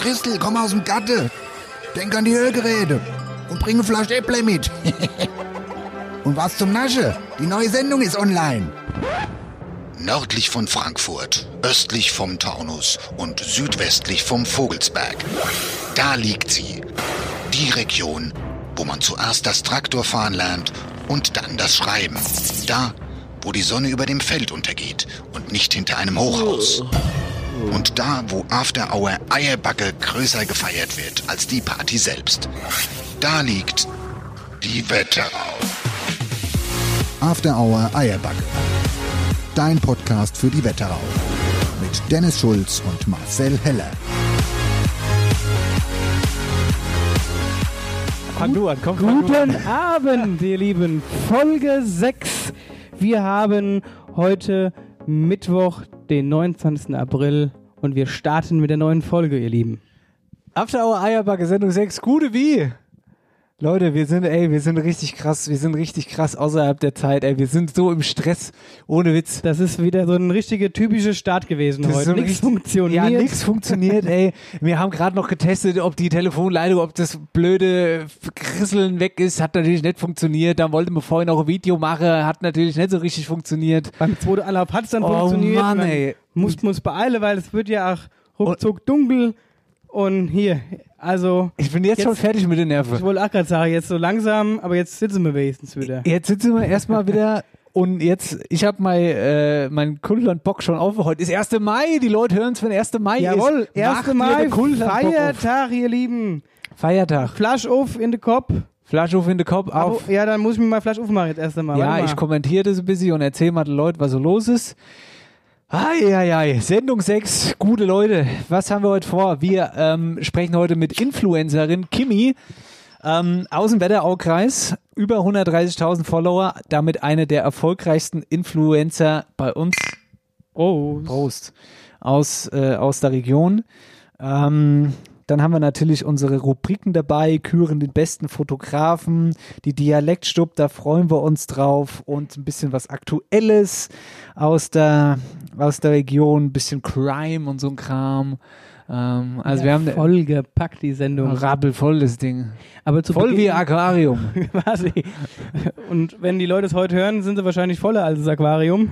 Christel, komm aus dem Gatte. Denk an die Hörgeräte und bring eine Flasche Äpple mit. und was zum Nasche? Die neue Sendung ist online. Nördlich von Frankfurt, östlich vom Taunus und südwestlich vom Vogelsberg. Da liegt sie. Die Region, wo man zuerst das Traktorfahren lernt und dann das Schreiben. Da, wo die Sonne über dem Feld untergeht und nicht hinter einem Hochhaus. Und da, wo After Hour Eierbacke größer gefeiert wird als die Party selbst. Da liegt die Wetterau. After Hour Eierbacke. Dein Podcast für die Wetterau. Mit Dennis Schulz und Marcel Heller. Fang du an, komm, fang Guten an. Abend, ihr Lieben. Folge 6. Wir haben heute Mittwoch, den 29. April und wir starten mit der neuen Folge, ihr Lieben. After Hour Eierbacke, Sendung 6, gute wie? Leute, wir sind, ey, wir sind richtig krass, wir sind richtig krass außerhalb der Zeit, ey, wir sind so im Stress, ohne Witz. Das ist wieder so ein richtiger typischer Start gewesen Das heute. so Nichts funktioniert. Ja, nichts funktioniert, ey. Wir haben gerade noch getestet, ob die Telefonleitung, ob das blöde Krisseln weg ist, hat natürlich nicht funktioniert. Dann wollten wir vorhin noch ein Video machen, hat natürlich nicht so richtig funktioniert. Beim zweiten Anlauf hat es dann Oh funktioniert. Mann, Man ey. Mussten wir uns beeilen, weil es wird ja auch ruckzuck dunkel. Und hier, also, Ich bin jetzt, Jetzt- schon fertig mit den ich Nerven. wollte auch gerade sagen, jetzt so langsam, aber jetzt sitzen wir wenigstens wieder. Jetzt sitzen wir erstmal wieder und jetzt, ich habe mein, äh, mein Kultland-Bock schon auf. Heute ist 1. Mai, die Leute hören es, wenn 1. Mai Jawohl, ist. Macht 1. ihr Mai. Feiertag, ihr Lieben. Feiertag. Flasch auf in den Kopf. Flasche auf in den Kopf, auf. Ja, dann muss ich mir mal Flasch aufmachen jetzt erst einmal. ja, Warte ich mal. kommentiere das ein bisschen und erzähle mal den Leuten, was so los ist. Eieiei, Sendung 6, gute Leute, was haben wir heute vor? Wir ähm, sprechen heute mit Influencerin Kimi ähm, aus dem Wetteraukreis, über 130.000 Follower, damit eine der erfolgreichsten Influencer bei uns. Oh, Prost. Aus, äh, aus der Region. Ähm, dann haben wir natürlich unsere Rubriken dabei, küren den besten Fotografen, die Dialektstub, da freuen wir uns drauf und ein bisschen was Aktuelles aus der, aus der Region, ein bisschen Crime und so ein Kram. Ähm, also wir haben eine voll gepackt, die Sendung. rappelvoll das Ding. Aber zu Voll wie Beginn Aquarium. quasi. Und wenn die Leute es heute hören, sind sie wahrscheinlich voller als das Aquarium.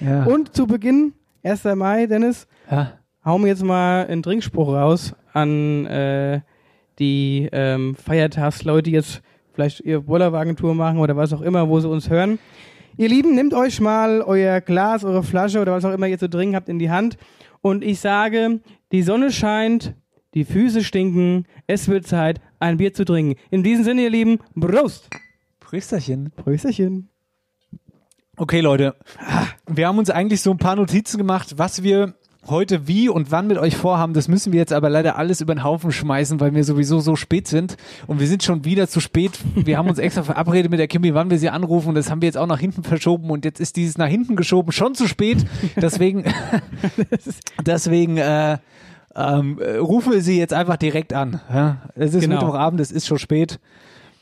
Ja. Und zu Beginn, 1. Mai, Dennis, ja. hauen wir jetzt mal einen Trinkspruch raus an äh, die ähm, Feiertagsleute, die jetzt vielleicht ihre Bollerwagentour machen oder was auch immer, wo sie uns hören. Ihr Lieben, nehmt euch mal euer Glas, eure Flasche oder was auch immer ihr zu trinken habt in die Hand und ich sage, die Sonne scheint, die Füße stinken, es wird Zeit, ein Bier zu trinken. In diesem Sinne, ihr Lieben, Prost! Prösterchen. Prösterchen. Okay, Leute. Wir haben uns eigentlich so ein paar Notizen gemacht, was wir heute wie und wann mit euch vorhaben. Das müssen wir jetzt aber leider alles über den Haufen schmeißen, weil wir sowieso so spät sind. Und wir sind schon wieder zu spät. Wir haben uns extra verabredet mit der Kimi, wann wir sie anrufen. Und das haben wir jetzt auch nach hinten verschoben. Und jetzt ist dieses nach hinten geschoben schon zu spät. Deswegen, deswegen, äh, ähm, äh, rufen wir sie jetzt einfach direkt an. Ja? Es ist Genau. Mittwochabend, es ist schon spät.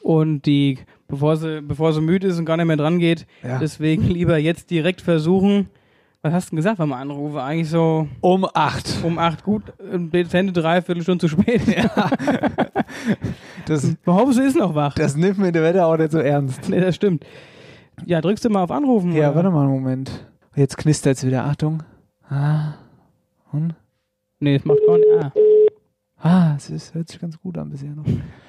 Und die, bevor sie, bevor sie müde ist und gar nicht mehr dran geht, Ja. deswegen lieber jetzt direkt versuchen. Was hast du denn gesagt, wenn man anrufe? Eigentlich so Um acht. um acht gut, ähm, dezente Dreiviertelstunde zu spät. Das, Behaupte, sie ist noch wach. das nimmt mir der Wetter auch nicht so ernst. nee, das stimmt. Ja, drückst du mal auf Anrufen? Ja, oder? warte mal einen Moment. Jetzt knistert es wieder. Achtung. Ah. Und? Nee, das macht gar nicht. Ah, Ah, es ist, hört sich ganz gut an bisher noch.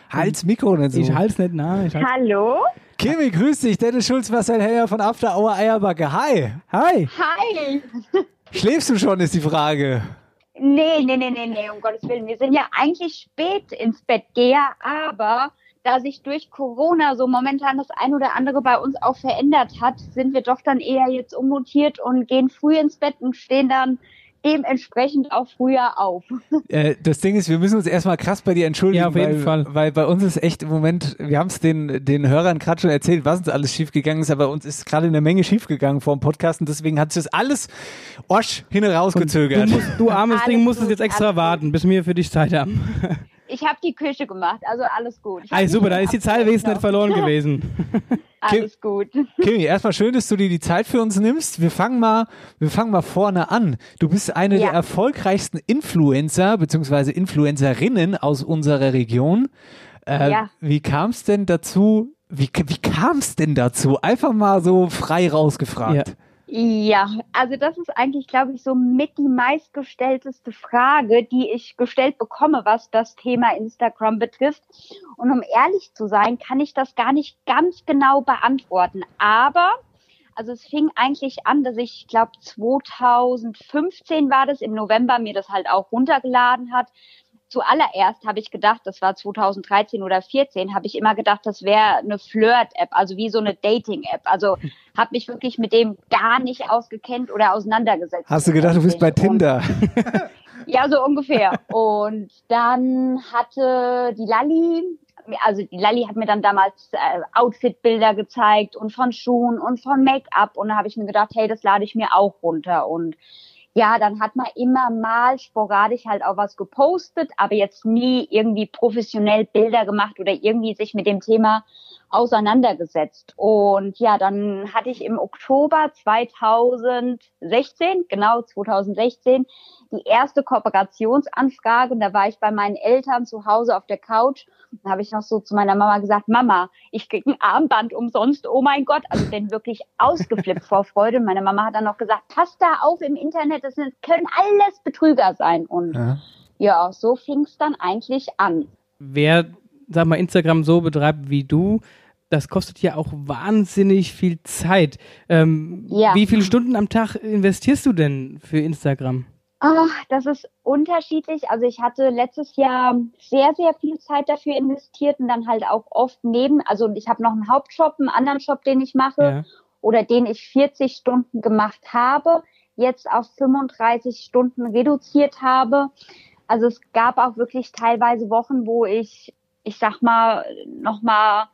Halt's Mikro nicht so. ich halt's nicht nah. Ich halt Hallo? Kimi, grüß dich. Dennis Schulz, Marcel Heller von After Hour Eierbacke. Hi. Hi! Hi! Schläfst du schon, ist die Frage. Nee, nee, nee, nee, nee, um Gottes Willen. Wir sind ja eigentlich spät ins Bett geher, aber da sich durch Corona so momentan das ein oder andere bei uns auch verändert hat, sind wir doch dann eher jetzt ummontiert und gehen früh ins Bett und stehen dann dementsprechend auch früher auf. Äh, das Ding ist, wir müssen uns erstmal krass bei dir entschuldigen, Ja, auf jeden weil, Fall. weil bei uns ist echt im Moment, wir haben es den, den Hörern gerade schon erzählt, was uns alles schiefgegangen ist, aber uns ist gerade eine Menge schiefgegangen vor dem Podcast und deswegen hat sich das alles Osch hin Du, rausgezögert. musst, du armes Alles Ding musstest jetzt extra warten, bis wir für dich Zeit haben. ich habe die Küche gemacht, also alles gut. Ey, super, nicht da ist die Zahl wesentlich noch. verloren gewesen. Alles gut. Kimi, erstmal schön, dass du dir die Zeit für uns nimmst. Wir fangen mal, wir fangen mal vorne an. Du bist eine Ja. der erfolgreichsten Influencer bzw. Influencerinnen aus unserer Region. Äh, Ja. Wie kam es denn dazu? Wie, wie kam es denn dazu? Einfach mal so frei rausgefragt. Ja, also das ist eigentlich, glaube ich, so mit die meistgestellteste Frage, die ich gestellt bekomme, was das Thema Instagram betrifft. Und um ehrlich zu sein, kann ich das gar nicht ganz genau beantworten. Aber, also es fing eigentlich an, dass ich, glaube 2015 war das, im November mir das halt auch runtergeladen hat. Zuallererst habe ich gedacht, das war 2013 oder 14, habe ich immer gedacht, das wäre eine Flirt-App, also wie so eine Dating-App. Also habe mich wirklich mit dem gar nicht ausgekennt oder auseinandergesetzt. Hast du gedacht, du bist bei Und- Tinder? ja, so ungefähr. Und dann hatte die Lalli, also die Lalli hat mir dann damals äh, Outfit-Bilder gezeigt und von Schuhen und von Make-up. Und da habe ich mir gedacht, hey, das lade ich mir auch runter. Und ja, dann hat man immer mal sporadisch halt auch was gepostet, aber jetzt nie irgendwie professionell Bilder gemacht oder irgendwie sich mit dem Thema auseinandergesetzt. Und ja, dann hatte ich im Oktober 2016, genau 2016, die erste Kooperationsanfrage. Und da war ich bei meinen Eltern zu Hause auf der Couch. Und da habe ich noch so zu meiner Mama gesagt, Mama, ich krieg ein Armband umsonst, oh mein Gott, also bin wirklich ausgeflippt vor Freude. Und meine Mama hat dann noch gesagt, pass da auf im Internet, das können alles Betrüger sein. Und Ja. ja, so fing es dann eigentlich an. Wer, sag mal, Instagram so betreibt wie du, das kostet ja auch wahnsinnig viel Zeit. Ähm, Ja. Wie viele Stunden am Tag investierst du denn für Instagram? Ah, das ist unterschiedlich. Also ich hatte letztes Jahr sehr, sehr viel Zeit dafür investiert und dann halt auch oft neben, also ich habe noch einen Hauptjob, einen anderen Job, den ich mache Ja. oder den ich 40 Stunden gemacht habe, jetzt auf 35 Stunden reduziert habe. Also es gab auch wirklich teilweise Wochen, wo ich, ich sag mal, noch mal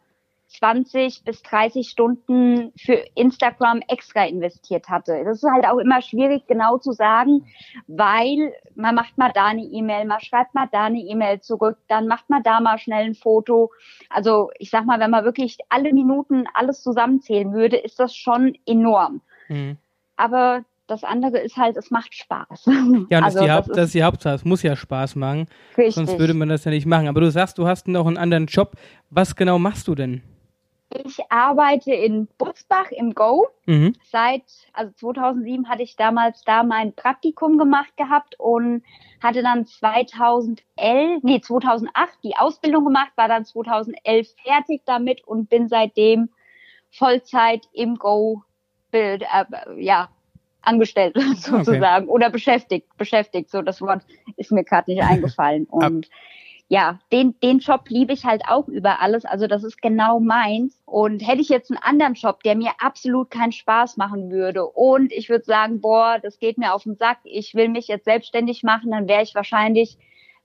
20 bis 30 Stunden für Instagram extra investiert hatte. Das ist halt auch immer schwierig genau zu sagen, weil man macht mal da eine E-Mail, man schreibt mal da eine E-Mail zurück, dann macht man da mal schnell ein Foto. Also ich sag mal, wenn man wirklich alle Minuten alles zusammenzählen würde, ist das schon enorm. Mhm. Aber das andere ist halt, es macht Spaß. Ja, und also, das, ist die Haupt, das das ist die Hauptsache. Es muss ja Spaß machen, richtig. sonst würde man das ja nicht machen. Aber du sagst, du hast noch einen anderen Job. Was genau machst du denn? Ich arbeite in Butzbach im Go. Mhm. Seit, also 2007 hatte ich damals da mein Praktikum gemacht gehabt und hatte dann 2011, nee, 2008 die Ausbildung gemacht, war dann 2011 fertig damit und bin seitdem Vollzeit im Go Bild, äh, ja, angestellt sozusagen oder beschäftigt, beschäftigt, so das Wort ist mir gerade nicht eingefallen und ja, den, den Job liebe ich halt auch über alles. Also das ist genau meins. Und hätte ich jetzt einen anderen Job, der mir absolut keinen Spaß machen würde und ich würde sagen, boah, das geht mir auf den Sack, ich will mich jetzt selbstständig machen, dann wäre ich wahrscheinlich,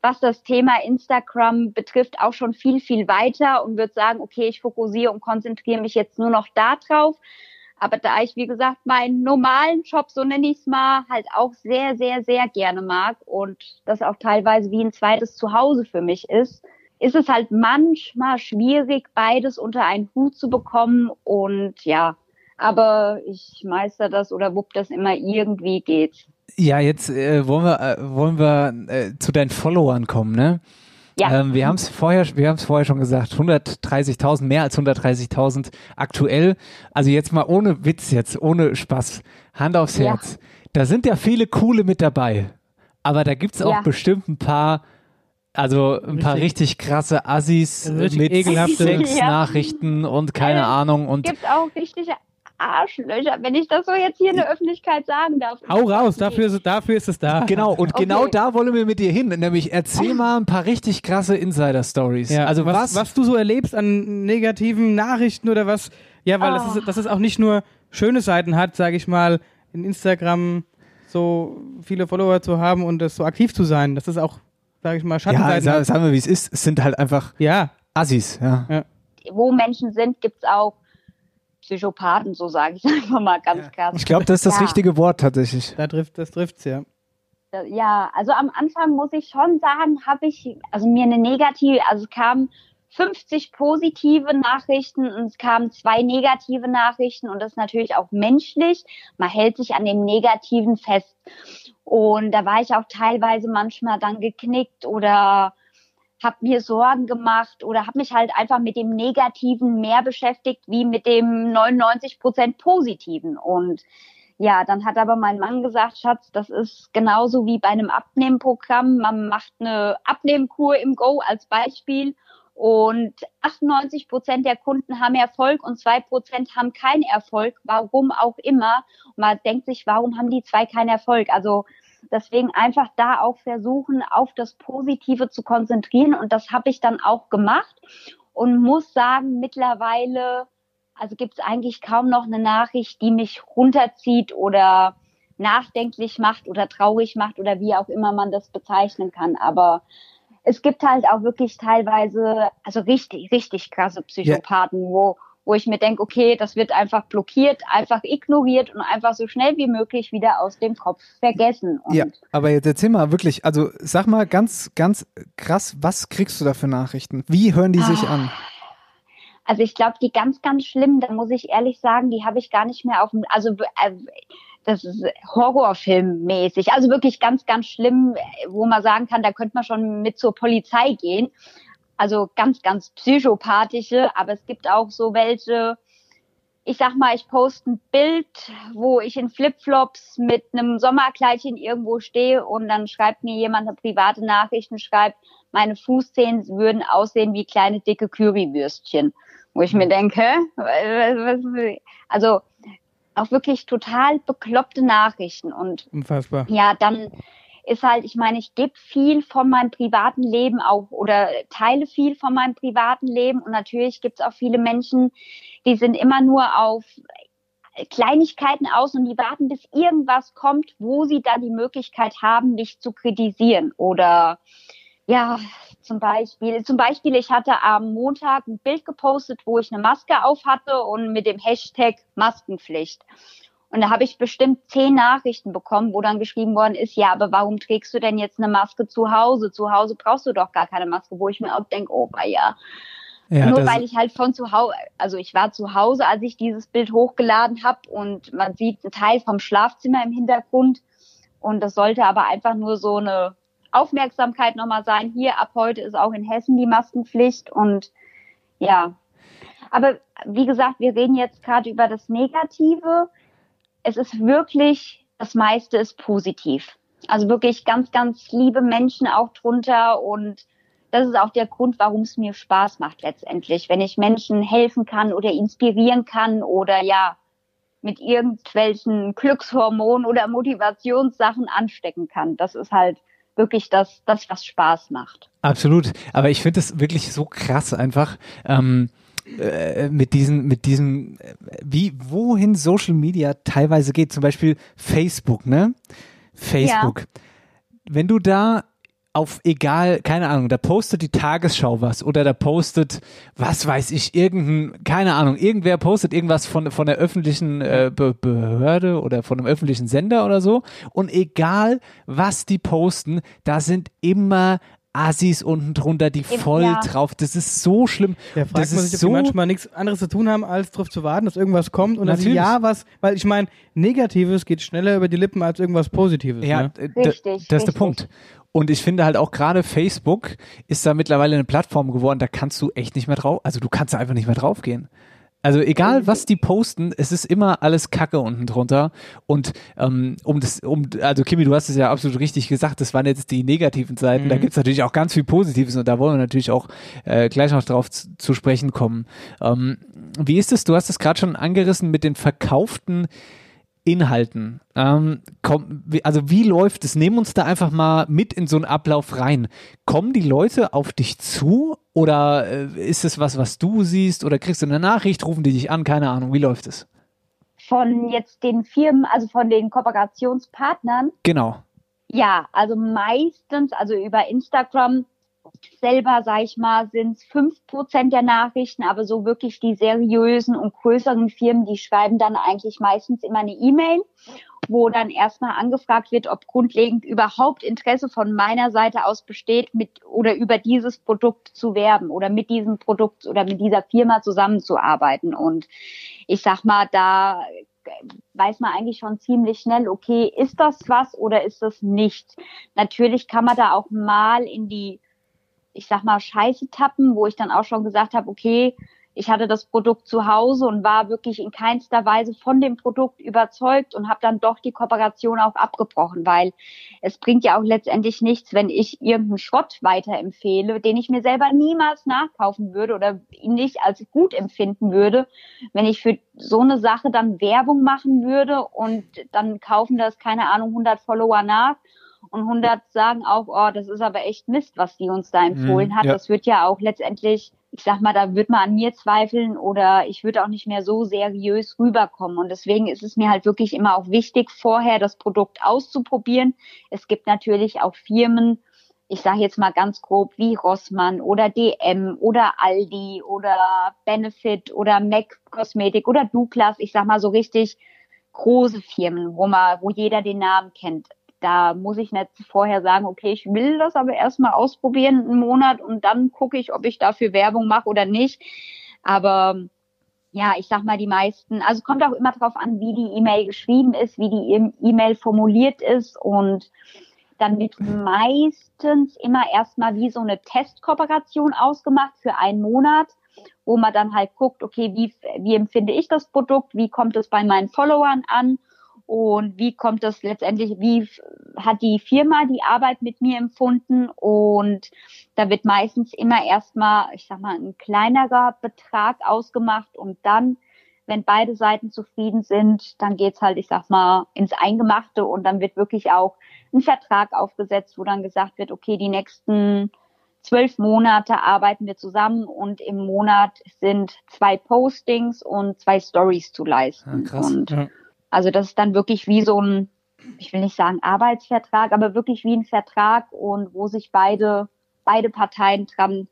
was das Thema Instagram betrifft, auch schon viel, viel weiter und würde sagen, okay, ich fokussiere und konzentriere mich jetzt nur noch da drauf. Aber da ich, wie gesagt, meinen normalen Job, so nenne ich es mal, halt auch sehr, sehr, sehr gerne mag und das auch teilweise wie ein zweites Zuhause für mich ist, ist es halt manchmal schwierig, beides unter einen Hut zu bekommen. Und ja, aber ich meister das oder wupp das immer irgendwie geht's. Ja, jetzt äh, wollen wir, äh, wollen wir äh, zu deinen Followern kommen, ne? Ja. Ähm, wir haben es vorher, wir haben es vorher schon gesagt, 130.000, mehr als 130.000 aktuell. Also jetzt mal ohne Witz jetzt, ohne Spaß, Hand aufs Ja. Herz. Da sind ja viele coole mit dabei, aber da gibt's auch Ja. bestimmt ein paar, also ein paar Richtig- richtig krasse Assis Richtig mit Sexnachrichten und keine Äh, Ahnung und Gibt auch richtige Arschlöcher, wenn ich das so jetzt hier in der Öffentlichkeit sagen darf. Hau raus, dafür ist, es- dafür ist es da. Genau, und Okay. genau da wollen wir mit dir hin. Nämlich erzähl mal ein paar richtig krasse Insider-Stories. Ja, also was, was, was du so erlebst an negativen Nachrichten oder was, ja, weil das, Oh. ist, dass es auch nicht nur schöne Seiten hat, sage ich mal, in Instagram so viele Follower zu haben und das so aktiv zu sein, das ist auch, sage ich mal, ja, Schattenseiten hat. sagen wir, wie es ist. Es sind halt einfach Ja, Assis, ja. Wo Menschen sind, gibt's auch Psychopathen, so sage ich einfach mal ganz krass. Ich glaube, das ist das Ja. richtige Wort tatsächlich. da trifft, das trifft's ja. Ja, also am Anfang muss ich schon sagen, habe ich, also mir eine negative, also es kamen 50 positive Nachrichten und es kamen zwei negative Nachrichten und das ist natürlich auch menschlich. Man hält sich an dem Negativen fest. Und da war ich auch teilweise manchmal dann geknickt oder habe mir Sorgen gemacht oder habe mich halt einfach mit dem Negativen mehr beschäftigt wie mit dem 99 Prozent Positiven. Und ja, dann hat aber mein Mann gesagt, Schatz, das ist genauso wie bei einem Abnehmprogramm. Man macht eine Abnehmkur im Go als Beispiel und 98 Prozent der Kunden haben Erfolg und zwei Prozent haben keinen Erfolg, warum auch immer. Und man denkt sich, warum haben die zwei keinen Erfolg? Also deswegen einfach da auch versuchen, auf das Positive zu konzentrieren. Und das habe ich dann auch gemacht und muss sagen, mittlerweile also gibt es eigentlich kaum noch eine Nachricht, die mich runterzieht oder nachdenklich macht oder traurig macht oder wie auch immer man das bezeichnen kann. Aber es gibt halt auch wirklich teilweise, also richtig, richtig krasse Psychopathen, ja. wo, wo ich mir denke, okay, das wird einfach blockiert, einfach ignoriert und einfach so schnell wie möglich wieder aus dem Kopf vergessen. Und ja, aber jetzt erzähl mal wirklich, also sag mal ganz, ganz krass, was kriegst du da für Nachrichten? Wie hören die sich ah. an? Also ich glaube, die ganz, ganz schlimm, da muss ich ehrlich sagen, die habe ich gar nicht mehr auf dem, also äh, das ist Horrorfilmmäßig. Also wirklich ganz, ganz schlimm, wo man sagen kann, da könnte man schon mit zur Polizei gehen. Also ganz, ganz psychopathische, aber es gibt auch so welche, ich sag mal, ich poste ein Bild, wo ich in Flipflops mit einem Sommerkleidchen irgendwo stehe und dann schreibt mir jemand eine private Nachricht und schreibt, meine Fußzehen würden aussehen wie kleine dicke Currywürstchen wo ich mir denke, also auch wirklich total bekloppte Nachrichten und Unfassbar. ja, dann ist halt, ich meine, ich gebe viel von meinem privaten Leben auch oder teile viel von meinem privaten Leben und natürlich gibt es auch viele Menschen, die sind immer nur auf Kleinigkeiten aus und die warten, bis irgendwas kommt, wo sie dann die Möglichkeit haben, mich zu kritisieren oder ja, zum Beispiel, zum Beispiel, ich hatte am Montag ein Bild gepostet, wo ich eine Maske auf hatte und mit dem Hashtag Maskenpflicht. Und da habe ich bestimmt zehn Nachrichten bekommen, wo dann geschrieben worden ist, ja, aber warum trägst du denn jetzt eine Maske zu Hause? Zu Hause brauchst du doch gar keine Maske, wo ich mir auch denke, oh, ja. ja Nur weil ich halt von zu Hause, also ich war zu Hause, als ich dieses Bild hochgeladen habe und man sieht einen Teil vom Schlafzimmer im Hintergrund. Und das sollte aber einfach nur so eine Aufmerksamkeit nochmal sein. Hier ab heute ist auch in Hessen die Maskenpflicht und ja. Aber wie gesagt, wir reden jetzt gerade über das Negative. Es ist wirklich, das meiste ist positiv. Also wirklich ganz, ganz liebe Menschen auch drunter und das ist auch der Grund, warum es mir Spaß macht letztendlich, wenn ich Menschen helfen kann oder inspirieren kann oder ja, mit irgendwelchen Glückshormonen oder Motivationssachen anstecken kann. Das ist halt wirklich das, das was Spaß macht. Absolut. Aber ich finde es wirklich so krass einfach. Ähm, äh, mit diesen, mit diesem, äh, wie, wohin Social Media teilweise geht, zum Beispiel Facebook, ne? Facebook. Ja. Wenn du da auf egal, keine Ahnung, da postet die Tagesschau was oder da postet, was weiß ich, irgendein, keine Ahnung, irgendwer postet irgendwas von, von der öffentlichen äh, Be Behörde oder von einem öffentlichen Sender oder so. Und egal, was die posten, da sind immer Assis unten drunter, die voll ja. drauf. Das ist so schlimm. Da fragt das man sich, ob so die manchmal nichts anderes zu tun haben, als darauf zu warten, dass irgendwas kommt und Natürlich. dann ja was, weil ich meine, Negatives geht schneller über die Lippen als irgendwas Positives. Ja, ne? richtig, das richtig. ist der Punkt. Und ich finde halt auch gerade Facebook ist da mittlerweile eine Plattform geworden, da kannst du echt nicht mehr drauf, also du kannst da einfach nicht mehr draufgehen. Also egal, was die posten, es ist immer alles Kacke unten drunter. Und ähm, um das, um, also Kimi, du hast es ja absolut richtig gesagt, das waren jetzt die negativen Seiten. Mhm. Da gibt es natürlich auch ganz viel Positives und da wollen wir natürlich auch äh, gleich noch drauf zu, zu sprechen kommen. Ähm, wie ist es? Du hast es gerade schon angerissen mit den verkauften Inhalten. Ähm, komm, also wie läuft es? Nehmen uns da einfach mal mit in so einen Ablauf rein. Kommen die Leute auf dich zu oder äh, ist es was, was du siehst oder kriegst du eine Nachricht, rufen die dich an? Keine Ahnung, wie läuft es? Von jetzt den Firmen, also von den Kooperationspartnern? Genau. Ja, also meistens, also über Instagram selber, sag ich mal, sind es fünf Prozent der Nachrichten, aber so wirklich die seriösen und größeren Firmen, die schreiben dann eigentlich meistens immer eine E-Mail, wo dann erstmal angefragt wird, ob grundlegend überhaupt Interesse von meiner Seite aus besteht, mit oder über dieses Produkt zu werben oder mit diesem Produkt oder mit dieser Firma zusammenzuarbeiten. Und ich sag mal, da weiß man eigentlich schon ziemlich schnell, okay, ist das was oder ist das nicht? Natürlich kann man da auch mal in die ich sag mal, Scheiße tappen, wo ich dann auch schon gesagt habe, okay, ich hatte das Produkt zu Hause und war wirklich in keinster Weise von dem Produkt überzeugt und habe dann doch die Kooperation auch abgebrochen, weil es bringt ja auch letztendlich nichts, wenn ich irgendeinen Schrott weiterempfehle, den ich mir selber niemals nachkaufen würde oder ihn nicht als gut empfinden würde, wenn ich für so eine Sache dann Werbung machen würde und dann kaufen das, keine Ahnung, 100 Follower nach und 100 sagen auch, oh, das ist aber echt Mist, was die uns da empfohlen mhm, hat. Ja. Das wird ja auch letztendlich, ich sag mal, da wird man an mir zweifeln oder ich würde auch nicht mehr so seriös rüberkommen. Und deswegen ist es mir halt wirklich immer auch wichtig, vorher das Produkt auszuprobieren. Es gibt natürlich auch Firmen, ich sage jetzt mal ganz grob, wie Rossmann oder DM oder Aldi oder Benefit oder MAC Kosmetik oder Douglas, ich sag mal so richtig große Firmen, wo man, wo jeder den Namen kennt da muss ich nicht vorher sagen, okay, ich will das aber erstmal ausprobieren einen Monat und dann gucke ich, ob ich dafür Werbung mache oder nicht. Aber ja, ich sag mal, die meisten, also kommt auch immer darauf an, wie die E-Mail geschrieben ist, wie die E-Mail formuliert ist und dann wird meistens immer erstmal wie so eine Testkooperation ausgemacht für einen Monat, wo man dann halt guckt, okay, wie, wie empfinde ich das Produkt, wie kommt es bei meinen Followern an und wie kommt das letztendlich, wie hat die Firma die Arbeit mit mir empfunden und da wird meistens immer erstmal, ich sag mal, ein kleinerer Betrag ausgemacht und dann, wenn beide Seiten zufrieden sind, dann geht's halt, ich sag mal, ins Eingemachte und dann wird wirklich auch ein Vertrag aufgesetzt, wo dann gesagt wird, okay, die nächsten zwölf Monate arbeiten wir zusammen und im Monat sind zwei Postings und zwei Stories zu leisten. Ja, krass. Und ja also das ist dann wirklich wie so ein, ich will nicht sagen Arbeitsvertrag, aber wirklich wie ein Vertrag und wo sich beide, beide Parteien dran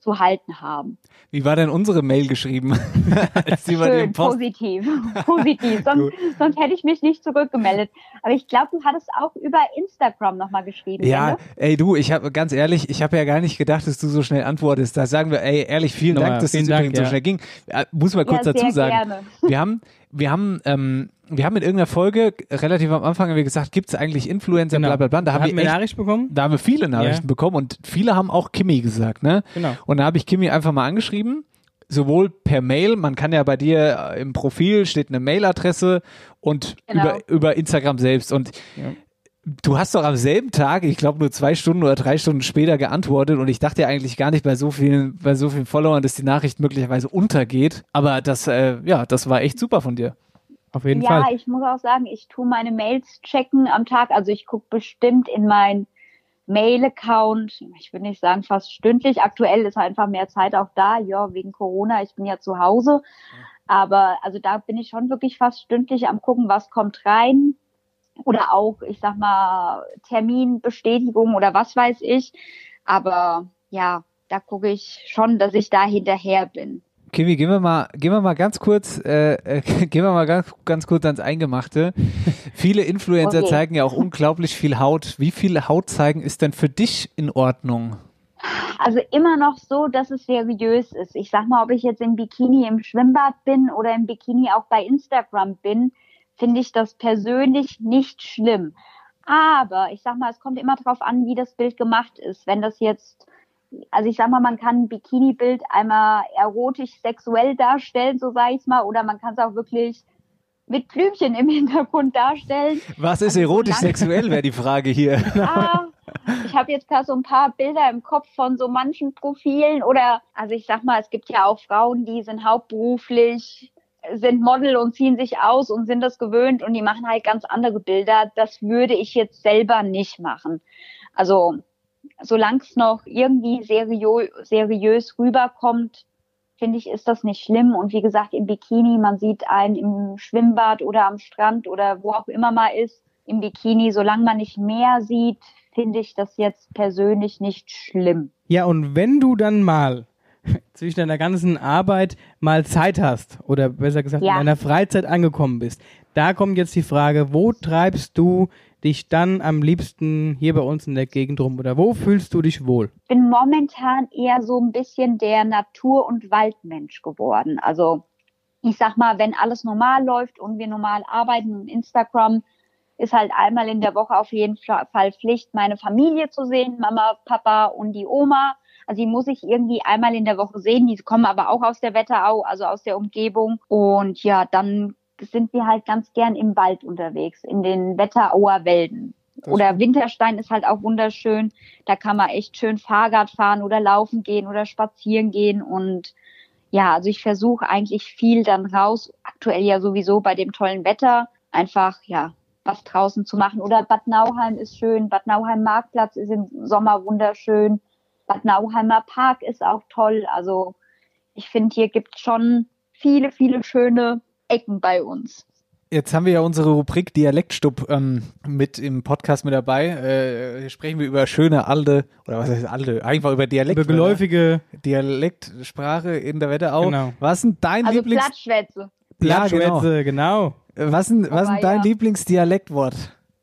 zu halten haben. Wie war denn unsere Mail geschrieben? Schön, positiv, positiv. Sonst, sonst, hätte ich mich nicht zurückgemeldet. Aber ich glaube, du hattest auch über Instagram nochmal geschrieben. Ja, ne? ey du, ich habe ganz ehrlich, ich habe ja gar nicht gedacht, dass du so schnell antwortest. Da sagen wir, ey, ehrlich, vielen Nochmal, Dank, dass es übrigens ja. so schnell ging. Äh, muss mal kurz ja, dazu sagen. Gerne. Wir haben, wir haben ähm, wir haben in irgendeiner Folge relativ am Anfang haben wir gesagt, gibt es eigentlich Influencer, genau. bla bla bla. Da, da haben wir echt, Nachricht bekommen. Da haben wir viele Nachrichten ja. bekommen und viele haben auch Kimi gesagt, ne? Genau. Und da habe ich Kimi einfach mal angeschrieben, sowohl per Mail, man kann ja bei dir im Profil steht eine Mailadresse und genau. über, über Instagram selbst. Und ja. Du hast doch am selben Tag, ich glaube nur zwei Stunden oder drei Stunden später geantwortet und ich dachte ja eigentlich gar nicht bei so vielen, bei so vielen Followern, dass die Nachricht möglicherweise untergeht. Aber das, äh, ja, das war echt super von dir. Auf jeden ja, Fall. Ja, ich muss auch sagen, ich tue meine Mails checken am Tag. Also ich gucke bestimmt in mein Mail-Account, ich würde nicht sagen fast stündlich. Aktuell ist einfach mehr Zeit auch da, ja, wegen Corona. Ich bin ja zu Hause. Aber also da bin ich schon wirklich fast stündlich am gucken, was kommt rein. Oder auch, ich sag mal, Terminbestätigung oder was weiß ich. Aber ja, da gucke ich schon, dass ich da hinterher bin. Kimi, gehen wir mal, gehen wir mal ganz kurz, äh, äh, gehen wir mal ganz, ganz kurz ans Eingemachte. Viele Influencer okay. zeigen ja auch unglaublich viel Haut. Wie viel Haut zeigen ist denn für dich in Ordnung? Also immer noch so, dass es seriös ist. Ich sag mal, ob ich jetzt im Bikini im Schwimmbad bin oder im Bikini auch bei Instagram bin, finde ich das persönlich nicht schlimm. Aber ich sag mal, es kommt immer darauf an, wie das Bild gemacht ist. Wenn das jetzt also ich sag mal, man kann ein Bikini-Bild einmal erotisch sexuell darstellen, so sage ich mal, oder man kann es auch wirklich mit Blümchen im Hintergrund darstellen. Was ist also erotisch sexuell, wäre die Frage hier. Ah, ich habe jetzt gerade so ein paar Bilder im Kopf von so manchen Profilen oder, also ich sag mal, es gibt ja auch Frauen, die sind hauptberuflich sind Model und ziehen sich aus und sind das gewöhnt und die machen halt ganz andere Bilder. Das würde ich jetzt selber nicht machen. Also solange es noch irgendwie seriö seriös rüberkommt, finde ich, ist das nicht schlimm. Und wie gesagt, im Bikini, man sieht einen im Schwimmbad oder am Strand oder wo auch immer mal ist, im Bikini, solange man nicht mehr sieht, finde ich das jetzt persönlich nicht schlimm. Ja, und wenn du dann mal zwischen deiner ganzen Arbeit mal Zeit hast oder besser gesagt Ja. in deiner Freizeit angekommen bist, da kommt jetzt die Frage, wo treibst du dich dann am liebsten hier bei uns in der Gegend rum oder wo fühlst du dich wohl? bin momentan eher so ein bisschen der Natur- und Waldmensch geworden. Also ich sag mal, wenn alles normal läuft und wir normal arbeiten Instagram ist halt einmal in der Woche auf jeden Fall Pflicht, meine Familie zu sehen, Mama, Papa und die Oma. Also die muss ich irgendwie einmal in der Woche sehen. Die kommen aber auch aus der Wetterau, also aus der Umgebung. Und ja, dann sind wir halt ganz gern im Wald unterwegs, in den Wetterauer Wälden. Oder Winterstein ist halt auch wunderschön. Da kann man echt schön Fahrrad fahren oder laufen gehen oder spazieren gehen. Und ja, also ich versuche eigentlich viel dann raus, aktuell ja sowieso bei dem tollen Wetter, einfach ja was draußen zu machen. Oder Bad Nauheim ist schön, Bad Nauheim Marktplatz ist im Sommer wunderschön, Bad Nauheimer Park ist auch toll. Also ich finde, hier gibt schon viele, viele schöne Ecken bei uns. Jetzt haben wir ja unsere Rubrik Dialektstub ähm, mit im Podcast mit dabei. Äh, hier sprechen wir über schöne alte, oder was heißt alte, einfach über Dialekt. Über geläufige Dialektsprache in der Wetterau. Genau. Was denn dein Also Lieblings... Plattschwätze. Ja, genau. Plattschwätze, genau. Was ist denn- was Aber dein ja. Lieblingsdialektwort?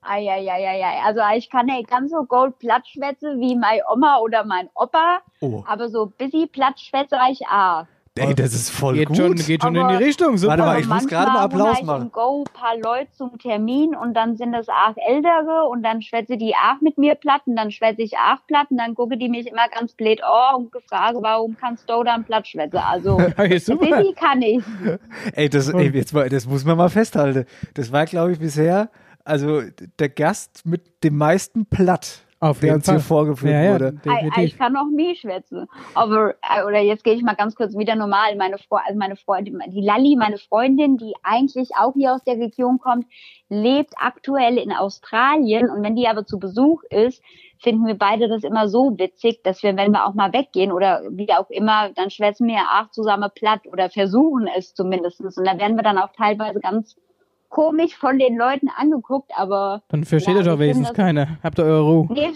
Eieieiei. Also ich kann nicht ganz so gold Plattschwätze wie meine Oma oder mein Opa, Oh, aber so busy Plattschwätze ich auch. Ey, das ist voll Geht gut. schon, geht schon in Aber- die Richtung. Super. Warte mal, Aber ich muss gerade mal Applaus ich machen. im Go ein paar Leute zum Termin und dann sind es auch Ältere und dann schwätze die auch mit mir platt und dann schwätze ich auch platt und dann gucke die mich immer ganz blöd oh und gefragt, warum kannst du dann platt schwätzen? Also, Okay, busy kann ich. Ey, das, ey, jetzt mal, das muss man mal festhalten. Das war, glaube ich, bisher also der Gast mit dem meisten Platt, Auf der uns hier vorgeführt Ja, ja, wurde. Ich definitiv. kann noch nie schwätzen. Aber, äh, oder jetzt gehe ich mal ganz kurz wieder normal. Meine, Fre also meine Freundin, die Lali, meine Freundin, die eigentlich auch hier aus der Region kommt, lebt aktuell in Australien. Und wenn die aber zu Besuch ist, finden wir beide das immer so witzig, dass wir, wenn wir auch mal weggehen oder wie auch immer, dann schwätzen wir auch zusammen platt oder versuchen es zumindest. Und da werden wir dann auch teilweise ganz komisch von den Leuten angeguckt, aber Dann versteht Ja, euch doch wenigstens finde, keiner. Habt ihr eure Ruhe. nee,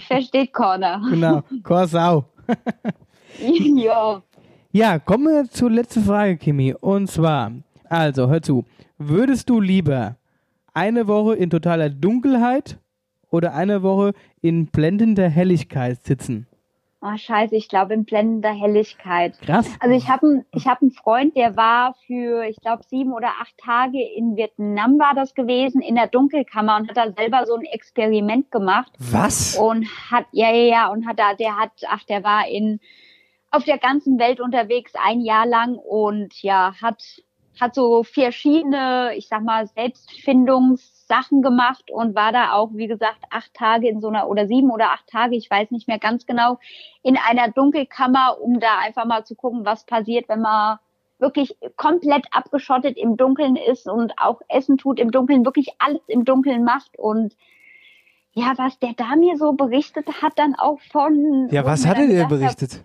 versteht keiner. Genau. Korsau. ja. Ja, kommen wir zur letzten Frage, Kimi. Und zwar, also, hör zu. Würdest du lieber eine Woche in totaler Dunkelheit oder eine Woche in blendender Helligkeit sitzen? Oh, scheiße, ich glaube in blendender Helligkeit. Krass. Also ich habe ich hab einen Freund, der war für, ich glaube, sieben oder acht Tage in Vietnam war das gewesen, in der Dunkelkammer und hat da selber so ein Experiment gemacht Was? und hat, ja, ja, ja, und hat da, der hat, ach, der war in, auf der ganzen Welt unterwegs ein Jahr lang und ja, hat, hat so verschiedene, ich sag mal, Selbstfindungssachen gemacht und war da auch, wie gesagt, acht Tage in so einer, oder sieben oder acht Tage, ich weiß nicht mehr ganz genau, in einer Dunkelkammer, um da einfach mal zu gucken, was passiert, wenn man wirklich komplett abgeschottet im Dunkeln ist und auch Essen tut im Dunkeln, wirklich alles im Dunkeln macht und ja, was der da mir so berichtet hat, dann auch von. Ja, was hat er dir gedacht hab, berichtet?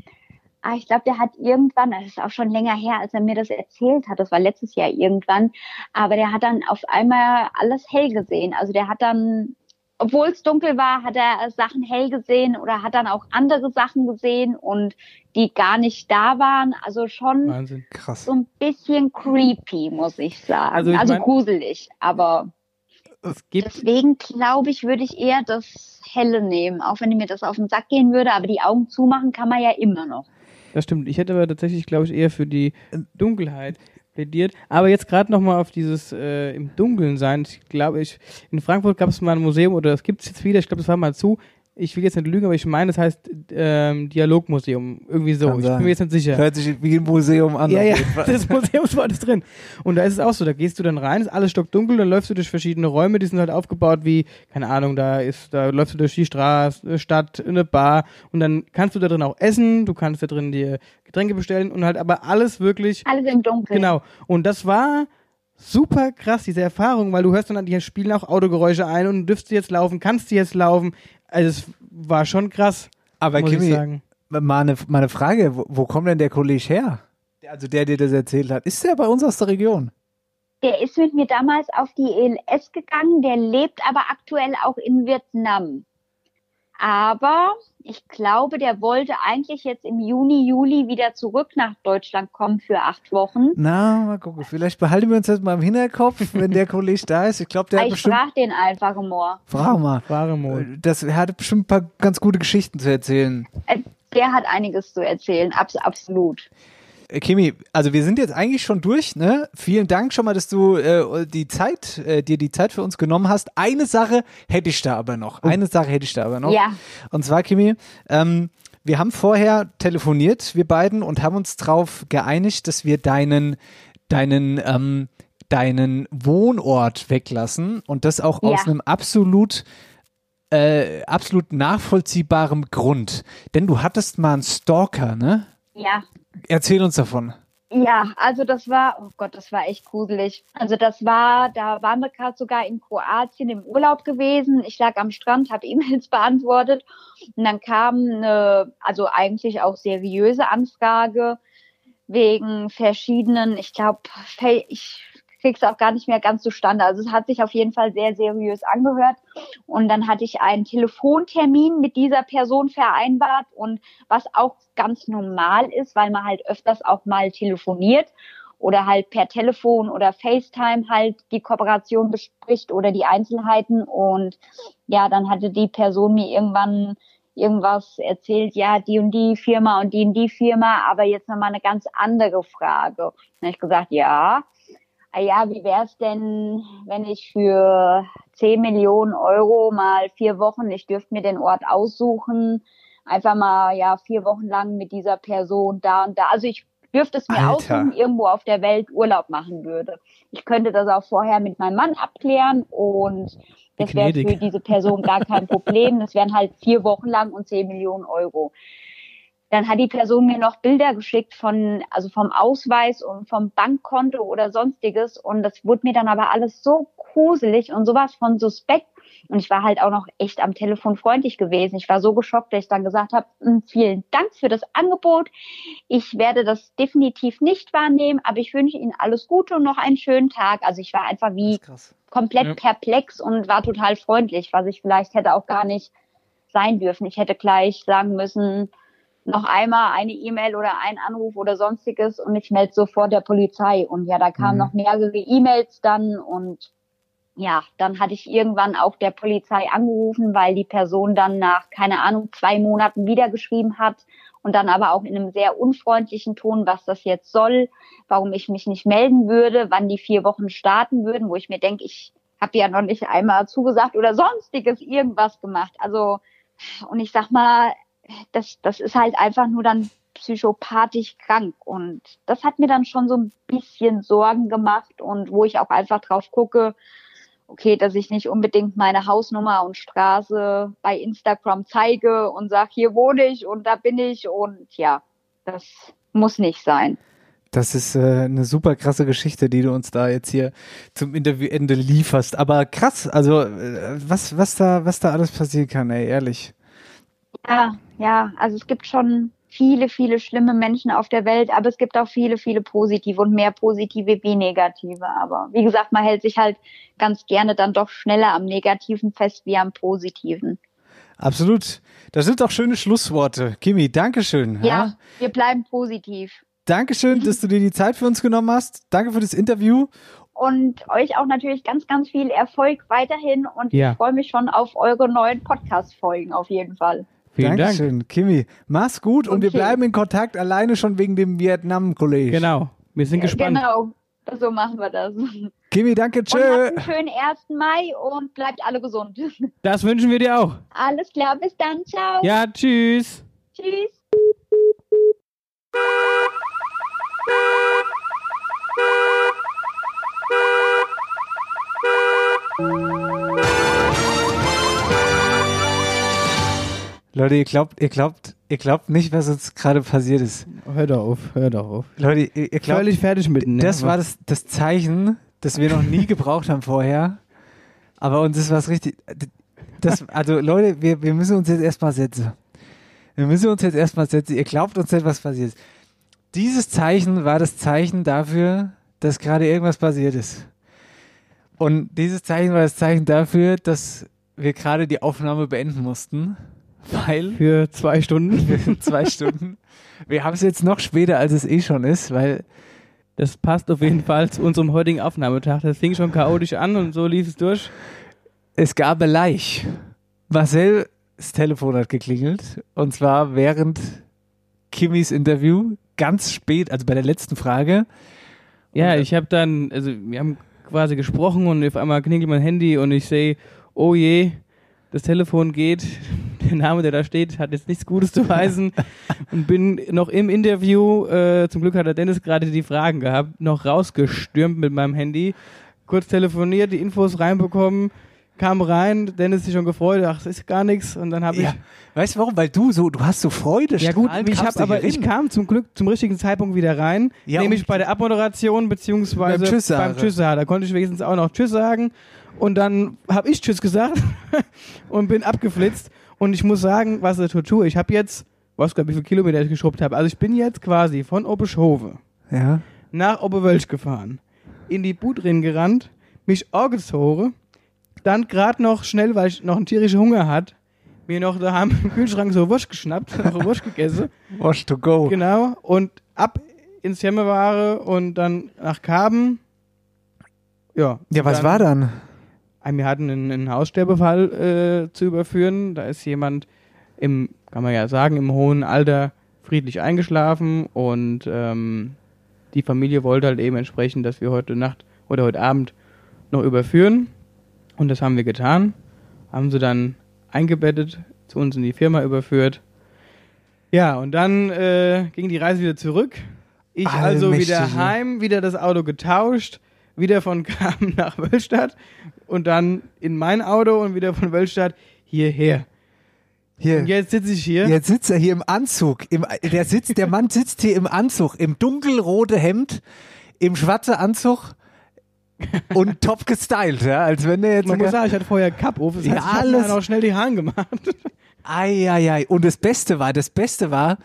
Ah, ich glaube, der hat irgendwann, das ist auch schon länger her, als er mir das erzählt hat, das war letztes Jahr irgendwann, aber der hat dann auf einmal alles hell gesehen. Also der hat dann, obwohl es dunkel war, hat er Sachen hell gesehen oder hat dann auch andere Sachen gesehen und die gar nicht da waren. Also schon Wahnsinn. So ein bisschen creepy, muss ich sagen. Also Also, ich mein- gruselig, aber deswegen glaube ich, würde ich eher das Helle nehmen, auch wenn mir das auf den Sack gehen würde, aber die Augen zumachen kann man ja immer noch. Das stimmt. Ich hätte aber tatsächlich, glaube ich, eher für die Dunkelheit plädiert. Aber jetzt gerade nochmal auf dieses äh, im Dunkeln sein. Ich glaube, ich, in Frankfurt gab es mal ein Museum, oder das gibt es jetzt wieder, ich glaube, das war mal zu. Ich will jetzt nicht lügen, aber ich meine, das heißt ähm, Dialogmuseum. Irgendwie so. Kann ich sein. bin mir jetzt nicht sicher. Hört sich wie ein Museum an. Ja, ja, jeden Fall. das Museumswort ist drin. Und da ist es auch so, da gehst du dann rein, ist alles stockdunkel, dann läufst du durch verschiedene Räume, die sind halt aufgebaut wie, keine Ahnung, da ist, da läufst du durch die Straße, äh, Stadt, in eine Bar und dann kannst du da drin auch essen, du kannst da drin dir Getränke bestellen und halt aber alles wirklich, Alles im Dunkeln. genau. Und das war super krass, diese Erfahrung, weil du hörst dann, die spielen auch Autogeräusche ein und dürfst du jetzt laufen, kannst du jetzt laufen. Also es war schon krass, Aber muss ich Kimi, sagen. mal eine, mal eine Frage. Wo, wo kommt denn der Kollege her? Der- Also der dir das erzählt hat. Ist der bei uns aus der Region? Der ist mit mir damals auf die ELS gegangen, der lebt aber aktuell auch in Vietnam. Aber ich glaube, der wollte eigentlich jetzt im Juni, Juli wieder zurück nach Deutschland kommen für acht Wochen. Na, mal gucken. Vielleicht behalten wir uns das mal im Hinterkopf, wenn der Kollege da ist. Ich glaube, der hat ich bestimmt. frage den einfach immer. Frag mal. Wahre Mond. Das, er hat bestimmt ein paar ganz gute Geschichten zu erzählen. Äh, Der hat einiges zu erzählen, abs absolut. Äh, Kimi, also wir sind jetzt eigentlich schon durch, ne? Vielen Dank schon mal, dass du äh, die Zeit, äh, dir die Zeit für uns genommen hast. Eine Sache hätte ich da aber noch. Eine Sache hätte ich da aber noch. Ja. Und zwar, Kimi, ähm, wir haben vorher telefoniert, wir beiden, und haben uns darauf geeinigt, dass wir deinen, deinen, ähm, deinen Wohnort weglassen und das auch Ja. aus einem absolut äh, absolut nachvollziehbarem Grund. Denn du hattest mal einen Stalker, ne? Ja. Erzähl uns davon. Ja, also das war, oh Gott, das war echt gruselig. Also das war, da waren wir gerade sogar in Kroatien im Urlaub gewesen. Ich lag am Strand, habe E-Mails beantwortet und dann kam eine, also eigentlich auch seriöse Anfrage wegen verschiedenen, ich glaube, ich krieg's auch gar nicht mehr ganz zustande. Also es hat sich auf jeden Fall sehr seriös angehört. Und dann hatte ich einen Telefontermin mit dieser Person vereinbart und was auch ganz normal ist, weil man halt öfters auch mal telefoniert oder halt per Telefon oder FaceTime halt die Kooperation bespricht oder die Einzelheiten. Und ja, dann hatte die Person mir irgendwann irgendwas erzählt, ja, die und die Firma und die und die Firma, aber jetzt nochmal eine ganz andere Frage. Dann habe ich gesagt, ja, ja, wie wäre es denn, wenn ich für 10 Millionen Euro mal vier Wochen, ich dürfte mir den Ort aussuchen, einfach mal ja vier Wochen lang mit dieser Person da und da. Also ich dürfte es mir Alter. aussuchen, irgendwo auf der Welt Urlaub machen würde. Ich könnte das auch vorher mit meinem Mann abklären und das wäre für diese Person gar kein Problem. Das wären halt vier Wochen lang und 10 Millionen Euro. Dann hat die Person mir noch Bilder geschickt von, also vom Ausweis und vom Bankkonto oder sonstiges. Und das wurde mir dann aber alles so gruselig und sowas von suspekt. Und ich war halt auch noch echt am Telefon freundlich gewesen. Ich war so geschockt, dass ich dann gesagt habe, "Mm, vielen Dank für das Angebot. Ich werde das definitiv nicht wahrnehmen, aber ich wünsche Ihnen alles Gute und noch einen schönen Tag. Also ich war einfach wie komplett Ja. perplex und war total freundlich, was ich vielleicht hätte auch gar nicht sein dürfen. Ich hätte gleich sagen müssen, noch einmal eine E-Mail oder ein Anruf oder sonstiges und ich melde sofort der Polizei. Und ja, da kamen Mhm. noch mehrere E-Mails dann und ja, dann hatte ich irgendwann auch der Polizei angerufen, weil die Person dann nach, keine Ahnung, zwei Monaten wieder geschrieben hat und dann aber auch in einem sehr unfreundlichen Ton, was das jetzt soll, warum ich mich nicht melden würde, wann die vier Wochen starten würden, wo ich mir denke, ich habe ja noch nicht einmal zugesagt oder sonstiges irgendwas gemacht. Also, und ich sag mal, das, das ist halt einfach nur dann psychopathisch krank. Und das hat mir dann schon so ein bisschen Sorgen gemacht und wo ich auch einfach drauf gucke, okay, dass ich nicht unbedingt meine Hausnummer und Straße bei Instagram zeige und sag, hier wohne ich und da bin ich und ja, das muss nicht sein. Das ist äh, eine super krasse Geschichte, die du uns da jetzt hier zum Interviewende lieferst. Aber krass, also äh, was, was da, was da alles passieren kann, ey, ehrlich. Ja, ja, also es gibt schon viele, viele schlimme Menschen auf der Welt, aber es gibt auch viele, viele positive und mehr positive wie negative. Aber wie gesagt, man hält sich halt ganz gerne dann doch schneller am Negativen fest wie am Positiven. Absolut. Das sind doch schöne Schlussworte. Kimi, Dankeschön. Ja, wir bleiben positiv. Dankeschön, dass du dir die Zeit für uns genommen hast. Danke für das Interview. Und euch auch natürlich ganz, ganz viel Erfolg weiterhin und Ja. ich freue mich schon auf eure neuen Podcast-Folgen auf jeden Fall. Vielen Dank. Dankeschön, Kimi. Mach's gut und wir Okay. bleiben in Kontakt, alleine schon wegen dem Vietnam-Kollege. Genau. Wir sind gespannt. Genau, so machen wir das. Kimi, danke, Und tschö. habt einen schönen 1. Mai und bleibt alle gesund. Das wünschen wir dir auch. Alles klar, bis dann. Ciao. Ja, tschüss. Tschüss. Leute, ihr glaubt, ihr glaubt, ihr glaubt nicht, was uns gerade passiert ist. Hör doch auf, hör doch auf. Leute, ihr, ihr glaubt, Völlig fertig mit ne? das war das, das Zeichen, das wir noch nie gebraucht haben vorher. Aber uns ist was richtig. Das, also Leute, wir, wir müssen uns jetzt erstmal setzen. Wir müssen uns jetzt erstmal setzen. Ihr glaubt uns nicht, was passiert ist. Dieses Zeichen war das Zeichen dafür, dass gerade irgendwas passiert ist. Und dieses Zeichen war das Zeichen dafür, dass wir gerade die Aufnahme beenden mussten. Weil Für zwei Stunden. zwei Stunden. Wir haben es jetzt noch später, als es eh schon ist, weil Das passt auf jeden Fall zu unserem heutigen Aufnahmetag. Das fing schon chaotisch an und so lief es durch. es gab ein Leich. Marcel, das Telefon hat geklingelt und zwar während Kimmys Interview, ganz spät, also bei der letzten Frage. Ja, ich habe dann, also wir haben quasi gesprochen und auf einmal klingelt mein Handy und ich sehe, oh je, das Telefon geht, der Name, der da steht, hat jetzt nichts Gutes zu heißen und bin noch im Interview, äh, zum Glück hat der Dennis gerade die Fragen gehabt, noch rausgestürmt mit meinem Handy, kurz telefoniert, die Infos reinbekommen, kam rein, Dennis sich schon gefreut, ach, das ist gar nichts und dann habe Ja, weißt du warum? Weil du so, du hast so Freude. ich ja gut, ich habe aber hier ich hin. kam zum Glück zum richtigen Zeitpunkt wieder rein, Ja, nämlich bei der Abmoderation beziehungsweise Beim Tschüss beim Tschüss sagen. Da konnte ich wenigstens auch noch Tschüss sagen und dann habe ich Tschüss gesagt und bin abgeflitzt und ich muss sagen, was ich tue, ich habe jetzt, was glaube wie viele Kilometer ich geschrubbt habe. Also ich bin jetzt quasi von Obeschhove Ja. nach Oberwölsch gefahren, in die Budrin gerannt, mich angezogen, dann gerade noch schnell, weil ich noch einen tierischen Hunger hatte, mir noch daheim im Kühlschrank so Wurst geschnappt, noch eine Wurst gegessen. Wash to go. Genau, und ab ins Jemmeware und dann nach Kaben. Ja. Ja, was dann, war dann? Wir hatten einen, einen Haussterbefall äh, zu überführen. Da ist jemand im, kann man ja sagen, im hohen Alter friedlich eingeschlafen und ähm, die Familie wollte halt eben entsprechend, dass wir heute Nacht oder heute Abend noch überführen. Und das haben wir getan. Haben sie dann eingebettet, zu uns in die Firma überführt. Ja, und dann äh, ging die Reise wieder zurück. Ich also wieder Allmächtige. heim, wieder das Auto getauscht, wieder von Kamen nach Wölstadt und dann in mein Auto und wieder von Wölstadt hierher. Hier. Und jetzt sitze ich hier. Jetzt sitzt er hier im Anzug. Im, der, sitzt, der Mann sitzt hier im Anzug, im dunkelrote Hemd, im schwarzen Anzug und top gestylt, ja, als wenn der jetzt Man muss sagen, ich hatte vorher Cup auf. Das Ja, heißt, ich habe alles- mir dann auch schnell die Haare gemacht. Eieiei. Und das Beste war, das Beste war,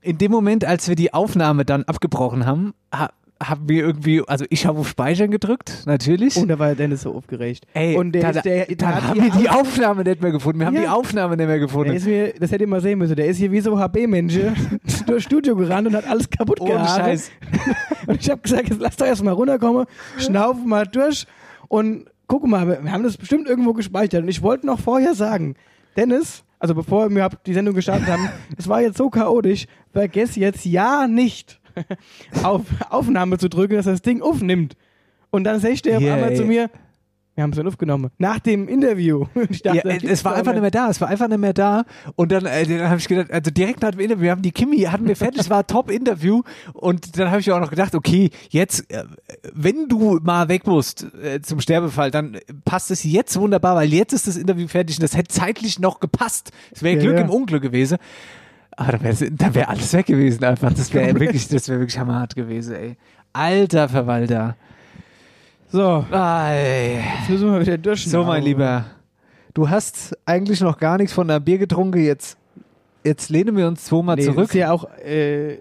in dem Moment, als wir die Aufnahme dann abgebrochen haben, ha, haben wir irgendwie, also ich habe auf Speichern gedrückt, natürlich. Und da war Dennis so aufgeregt. Ey, und der, dann, ist, der, der dann haben wir die Aufnahme nicht mehr gefunden. Wir haben Ja. die Aufnahme nicht mehr gefunden. Mir, das hätte ihr mal sehen müssen. Der ist hier wie so HB-Mensch durchs Studio gerannt und hat alles kaputt Ohne gehabt. Scheiß. Und ich habe gesagt, jetzt lass doch erst mal runterkommen, schnaufen mal durch und guck mal, wir haben das bestimmt irgendwo gespeichert. Und ich wollte noch vorher sagen, Dennis, also bevor wir die Sendung gestartet haben, es war jetzt so chaotisch, vergess jetzt ja nicht auf Aufnahme zu drücken, dass das Ding aufnimmt. Und dann sagt der Yeah, auf einmal zu ey. mir, wir haben es dann aufgenommen. Nach dem Interview. Dachte, Ja, es war einfach nicht mehr da, es war einfach nicht mehr da. Und dann, äh, dann habe ich gedacht, also direkt nach dem Interview, wir haben die Kimi, hatten wir fertig, es war ein Top-Interview. Und dann habe ich auch noch gedacht, okay, jetzt, äh, wenn du mal weg musst äh, zum Sterbefall, dann passt es jetzt wunderbar, weil jetzt ist das Interview fertig und das hätte zeitlich noch gepasst. Es wäre Ja, Glück ja. im Unglück gewesen. Aber da wäre wär alles weg gewesen einfach. Das wäre wirklich, das wäre wirklich hammerhart gewesen, ey. Alter Verwalter. So, jetzt müssen wir wieder durch. So, mein Lieber, du hast eigentlich noch gar nichts von deinem Bier getrunken. Jetzt, jetzt lehnen wir uns zweimal nee, zurück. Ist ja auch äh,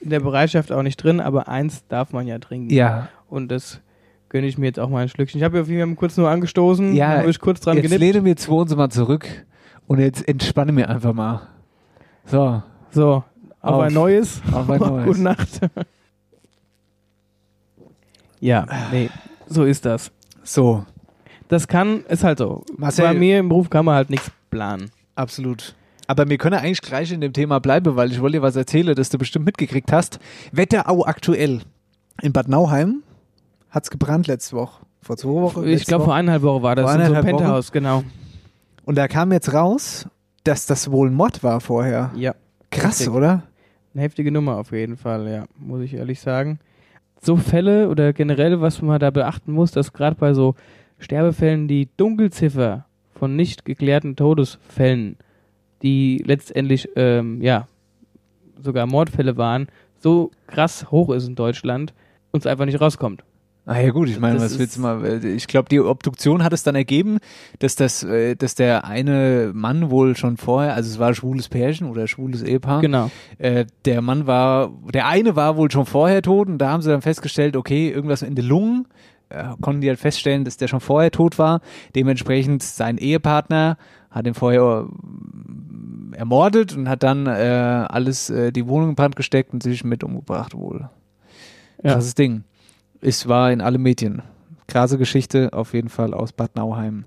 in der Bereitschaft auch nicht drin, aber eins darf man ja trinken. Ja, Und das gönne ich mir jetzt auch mal ein Schlückchen. Ich habe ja auf jeden Fall kurz nur angestoßen, Ja, habe ich kurz dran jetzt genippt. lehnen wir zwei uns mal zurück und jetzt entspanne mir einfach mal. So, So, auf, Auf. ein neues. auf ein neues. Gute Nacht. ja, nee, so ist das. So, Das kann, ist halt so. Marcel- Bei mir im Beruf kann man halt nichts planen. absolut. Aber wir können eigentlich gleich in dem Thema bleiben, weil ich wollte dir was erzählen, das du bestimmt mitgekriegt hast. Wetterau aktuell. In Bad Nauheim hat es gebrannt letzte Woche. Vor zwei Wochen. Ich glaube, vor eineinhalb Wochen war das Vor in so einem eineinhalb Wochen? Penthouse, genau. Und da kam jetzt raus, dass das wohl Mord war vorher. Ja. Krass, Heftig. oder? Eine heftige Nummer auf jeden Fall, ja, muss ich ehrlich sagen. So Fälle oder generell, was man da beachten muss, dass gerade bei so Sterbefällen die Dunkelziffer von nicht geklärten Todesfällen, die letztendlich ähm, ja sogar Mordfälle waren, so krass hoch ist in Deutschland, uns einfach nicht rauskommt. Ah ja gut, ich meine, Das was willst du mal? äh, Ich glaube, die Obduktion hat es dann ergeben, dass das, äh, dass der eine Mann wohl schon vorher, also es war schwules Pärchen oder schwules Ehepaar. Genau. Äh, der Mann war, der eine war wohl schon vorher tot und da haben sie dann festgestellt, okay, irgendwas in den Lungen. Äh, konnten die halt feststellen, dass der schon vorher tot war. Dementsprechend sein Ehepartner hat ihn vorher äh, ermordet und hat dann äh, alles, äh, die Wohnung in Brand gesteckt und sich mit umgebracht wohl. Ja. Krasses Ding. Es war in allen Medien. Krasse Geschichte, auf jeden Fall aus Bad Nauheim.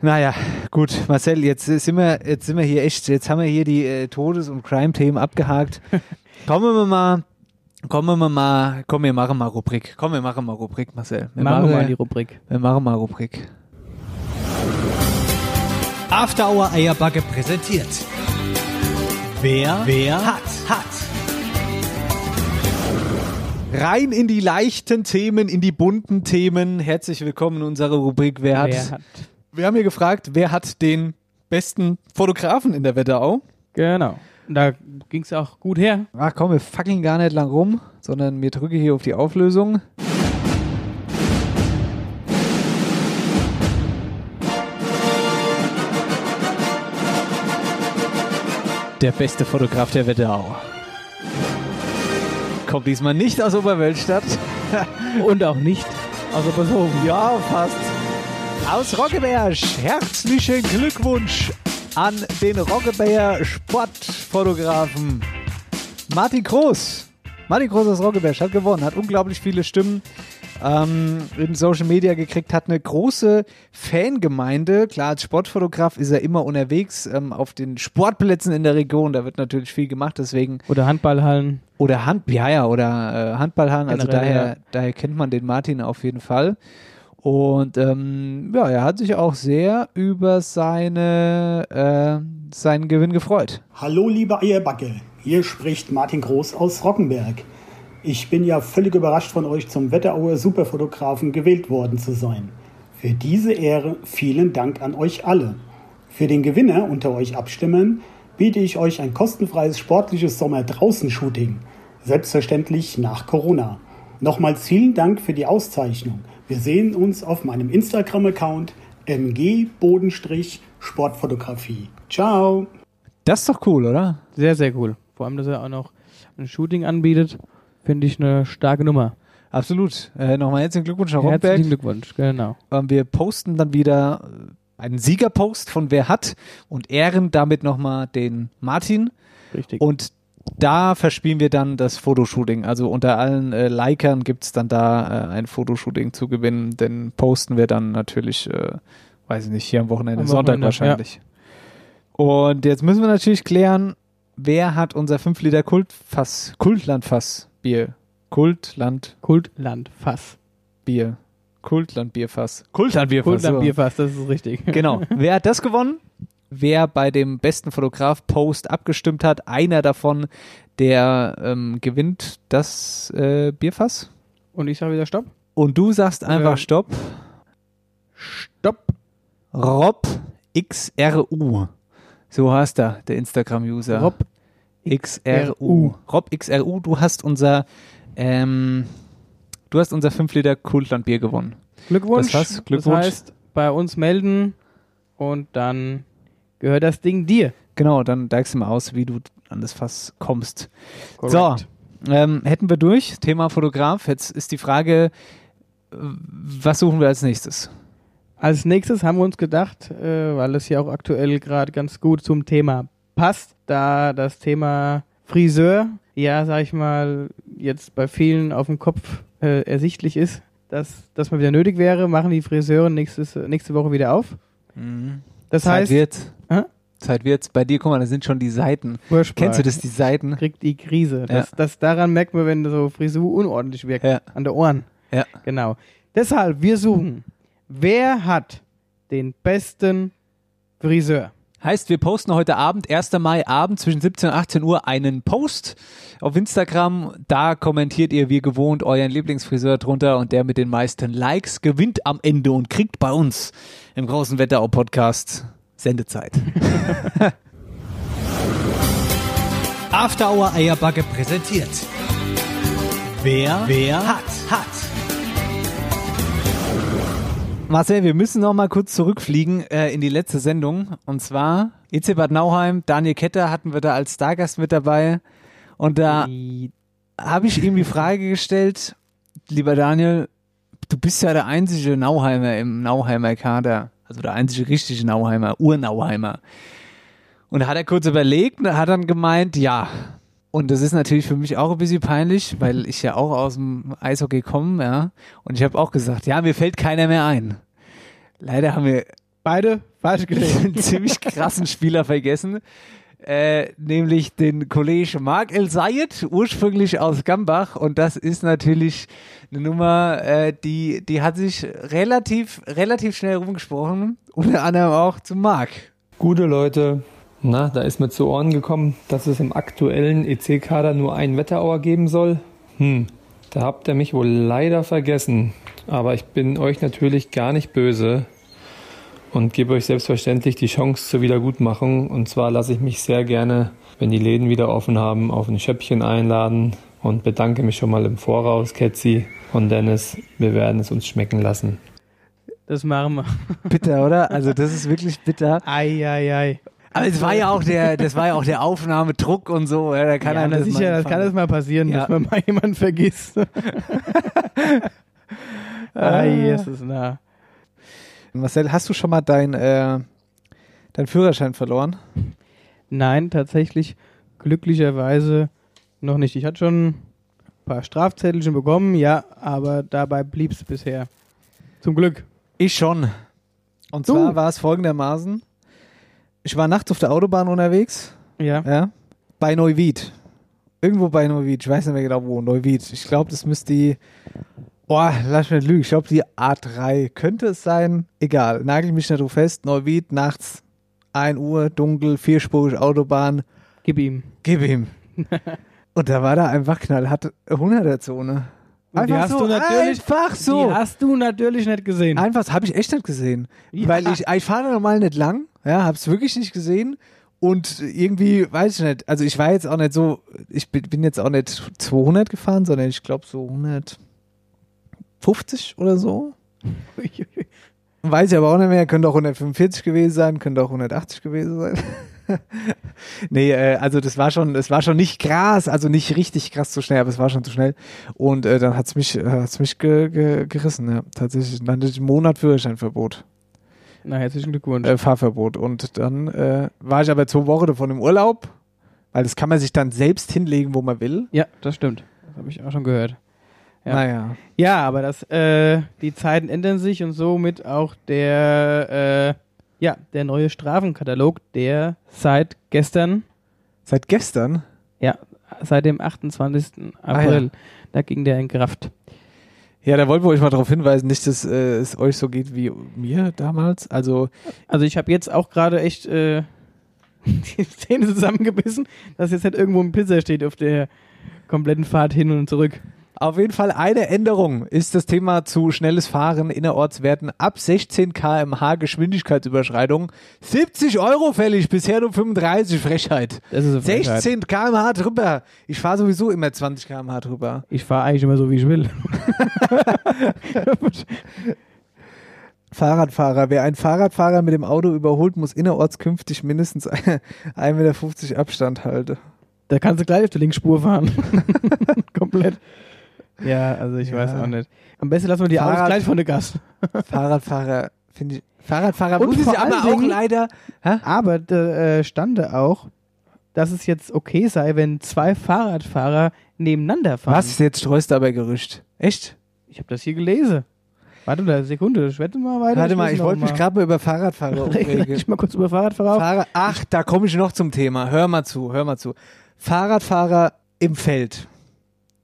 Naja, gut, Marcel, jetzt sind wir, jetzt sind wir hier echt, jetzt haben wir hier die äh, Todes- und Crime-Themen abgehakt. kommen wir mal, kommen wir mal, komm, wir machen mal Rubrik. Komm, wir machen mal Rubrik, Marcel. Wir Machen wir mal die Rubrik. wir machen mal Rubrik. After Hour Eierbacke präsentiert. Wer, wer hat, hat. Rein in die leichten Themen, in die bunten Themen. Herzlich willkommen in unserer Rubrik Wer hat. Wer hat. Wir haben hier gefragt, wer hat den besten Fotografen in der Wetterau? Genau. Da ging es auch gut her. Ach komm, wir fackeln gar nicht lang rum, sondern wir drücken hier auf die Auflösung. Der beste Fotograf der Wetterau. Kommt diesmal nicht aus Oberwölstadt. Und auch nicht aus Obersofen. Ja, fast. Aus Roggeberg. Herzlichen Glückwunsch an den Roggeberger Sportfotografen Martin Groß. Martin Groß aus Roggeberg hat gewonnen, hat unglaublich viele Stimmen ähm, in Social Media gekriegt, hat eine große Fangemeinde. Klar, als Sportfotograf ist er immer unterwegs ähm, auf den Sportplätzen in der Region. Da wird natürlich viel gemacht, deswegen Oder Handballhallen. oder Hand, ja, ja, oder äh, Handballhallen. Also daher, ja. daher kennt man den Martin auf jeden Fall. Und ähm, ja, er hat sich auch sehr über seine, äh, seinen Gewinn gefreut. Hallo liebe Eierbacke, hier spricht Martin Groß aus Rockenberg. Ich bin ja völlig überrascht von euch zum Wetterauer Superfotografen gewählt worden zu sein. Für diese Ehre vielen Dank an euch alle. Für den Gewinner unter euch Abstimmern biete ich euch ein kostenfreies sportliches Sommer-Draußen-Shooting. Selbstverständlich nach Corona. Nochmals vielen Dank für die Auszeichnung. Wir sehen uns auf meinem Instagram-Account mg-sportfotografie. Ciao! Das ist doch cool, oder? Sehr, sehr cool. Vor allem, dass er auch noch ein Shooting anbietet, finde ich eine starke Nummer. Absolut. Äh, Nochmal herzlichen Glückwunsch nach Herzlichen Rockberg. Glückwunsch, genau. Ähm, wir posten dann wieder äh, einen Siegerpost von Wer hat und ehren damit nochmal den Martin. Richtig. Und da verspielen wir dann das Fotoshooting. Also unter allen äh, Likern gibt es dann da äh, ein Fotoshooting zu gewinnen. Den posten wir dann natürlich, äh, weiß ich nicht, hier am Wochenende, Am Sonntag Wochenende, wahrscheinlich. Und jetzt müssen wir natürlich klären, wer hat unser 5 Liter Kultfass, Kultlandfass Bier, Kultland Kultland Fass. Bier, Kultland Bierfass, Kultland Bierfass. Kultland so. Bierfass, das ist richtig. Genau. Wer hat das gewonnen? Wer bei dem besten Fotograf-Post abgestimmt hat, einer davon, der ähm, gewinnt das äh, Bierfass. Und ich sage wieder Stopp. Und du sagst einfach Ja. Stopp. Stopp. Rob XRU. So heißt er, der Instagram-User. Rob XRU. Rob XRU, du hast unser, ähm, du hast unser 5 Liter Kultland-Bier gewonnen. Glückwunsch. Das heißt, Glückwunsch. Das heißt, bei uns melden und dann gehört das Ding dir. Genau, dann deigst du mal aus, wie du an das Fass kommst. Korrekt. So, ähm, hätten wir durch. Thema Fotograf. Jetzt ist die Frage, was suchen wir als nächstes? Als nächstes haben wir uns gedacht, äh, weil es ja auch aktuell gerade ganz gut zum Thema passt, da das Thema Friseur, ja, sag ich mal, jetzt bei vielen auf dem Kopf äh, ersichtlich ist, dass das mal wieder nötig wäre, machen die Friseure nächstes, nächste Woche wieder auf. Das Zeit heißt, wird. Hä? Zeit wird's. Bei dir, guck mal, da sind schon die Seiten. Wurscht Kennst du das, die Seiten? kriegt die Krise. Das, das daran merkt man, wenn so Frisur unordentlich wirkt. Ja. An der Ohren. Ja. Genau. Deshalb, wir suchen, wer hat den besten Friseur? Heißt, wir posten heute Abend, 1. Mai Abend zwischen 17 und 18 Uhr einen Post auf Instagram. Da kommentiert ihr wie gewohnt euren Lieblingsfriseur drunter und der mit den meisten Likes gewinnt am Ende und kriegt bei uns im großen Wetterau-Podcast Sendezeit. After Hour Eierbacke präsentiert. Wer, wer hat, hat. Marcel, wir müssen noch mal kurz zurückfliegen äh, in die letzte Sendung. Und zwar EC Bad Nauheim, Daniel Ketter hatten wir da als Stargast mit dabei. Und da habe ich ihm die Frage gestellt, lieber Daniel, du bist ja der einzige Nauheimer im Nauheimer Kader. Also der einzige richtige Nauheimer, Urnauheimer. Und da hat er kurz überlegt und hat dann gemeint, ja. Und das ist natürlich für mich auch ein bisschen peinlich, weil ich ja auch aus dem Eishockey komme, ja. Und ich habe auch gesagt, ja, mir fällt keiner mehr ein. Leider haben wir Beide falsch gelesen. einen ziemlich krassen Spieler vergessen. Äh, nämlich den Kollegen Marc El Sayed, ursprünglich aus Gambach. Und das ist natürlich eine Nummer, äh, die, die hat sich relativ, relativ schnell rumgesprochen. Unter anderem auch zu Marc. Gute Leute, na, da ist mir zu Ohren gekommen, dass es im aktuellen EC-Kader nur einen Wetterauer geben soll. Hm, da habt ihr mich wohl leider vergessen. Aber ich bin euch natürlich gar nicht böse und gebe euch selbstverständlich die Chance zur Wiedergutmachung. Und zwar lasse ich mich sehr gerne, wenn die Läden wieder offen haben, auf ein Schöppchen einladen und bedanke mich schon mal im Voraus, Ketzi und Dennis. Wir werden es uns schmecken lassen. Das machen wir. Bitter, oder? Also das ist wirklich bitter. Ei, ei, ei. Aber es war ja auch der, das war ja auch der Aufnahmedruck und so. Ja, da kann ja, na das sicher, das kann das mal passieren, Ja. dass man mal jemanden vergisst. Es ist nah. Marcel, hast du schon mal dein, äh, deinen Führerschein verloren? Nein, tatsächlich glücklicherweise noch nicht. Ich hatte schon ein paar Strafzettelchen bekommen, ja, aber dabei blieb es bisher. Zum Glück. Ich schon. Und Du? zwar war es folgendermaßen. Ich war nachts auf der Autobahn unterwegs, Ja. ja, bei Neuwied. Irgendwo bei Neuwied, ich weiß nicht mehr genau wo, Neuwied. Ich glaube, das müsste die, boah, lass mich nicht lügen, ich glaube die A3 könnte es sein. Egal, nagel mich nicht drauf fest. Neuwied, nachts, 1 Uhr, dunkel, vierspurig Autobahn, Gib ihm. gib ihm. Und da war da einfach knallhart 100er-Zone. Und die hast du natürlich- einfach so. Die hast du natürlich nicht gesehen. Einfach, das habe ich echt nicht gesehen. Ja. Weil ich, ich fahre normal nicht lang, ja, hab's wirklich nicht gesehen. Und irgendwie, weiß ich nicht, also ich war jetzt auch nicht so, ich bin, bin jetzt auch nicht 200 gefahren, sondern ich glaube so 150 oder so. Weiß ich aber auch nicht mehr, könnte auch 145 gewesen sein, könnte auch 180 gewesen sein. nee, äh, also das war schon, es war schon nicht krass, also nicht richtig krass zu schnell, aber es war schon zu schnell. Und äh, dann hat's mich, äh, hat's mich ge, ge, gerissen, ja. Tatsächlich. Dann hatte ich einen Monat Führerscheinverbot, Na, herzlichen Glückwunsch. äh, Fahrverbot. Und dann äh, war ich aber zwei Wochen davon im Urlaub, weil das kann man sich dann selbst hinlegen, wo man will. ja, das stimmt. Das habe ich auch schon gehört. Ja. Naja. Ja, aber das, äh, die Zeiten ändern sich und somit auch der, äh, ja, der neue Strafenkatalog, der seit gestern, Seit gestern? ja, seit dem 28. Ah, April, ja. da ging der in Kraft. Ja, da wollten wir euch mal darauf hinweisen, nicht, dass äh, es euch so geht wie mir damals. Also, Also ich habe jetzt auch gerade echt äh, die Zähne zusammengebissen, dass jetzt nicht irgendwo ein Pizza steht auf der kompletten Fahrt hin und zurück. Auf jeden Fall eine Änderung ist das Thema zu schnelles Fahren innerortswerten ab 16 km/h Geschwindigkeitsüberschreitung. 70 Euro fällig, bisher nur 35, Frechheit. Das ist eine Frechheit. 16 km/h drüber. Ich fahre sowieso immer 20 km/h drüber. Ich fahre eigentlich immer so, wie ich will. Fahrradfahrer. Wer einen Fahrradfahrer mit dem Auto überholt, muss innerorts künftig mindestens 1,50 Meter Abstand halten. Da kannst du gleich auf der Linksspur fahren. Komplett. Ja, also ich Ja. weiß auch nicht. Am besten lassen wir die Fahrrad- aus gleich von der Gas. Fahrradfahrer, finde ich. Fahrradfahrer Und muss ich vor aber allen auch Dingen- leider. Hä? Aber da äh, stande auch, dass es jetzt okay sei, wenn zwei Fahrradfahrer nebeneinander fahren. Was? Jetzt streust du aber Gerücht. Echt? Ich habe das hier gelesen. Warte eine Sekunde, schwette mal weiter. Warte mal, ich wollte mich gerade mal über Fahrradfahrer Reg aufregen. dich mal kurz über Fahrradfahrer auf. Fahrer, ach, da komme ich noch zum Thema. Hör mal zu, hör mal zu. Fahrradfahrer im Feld.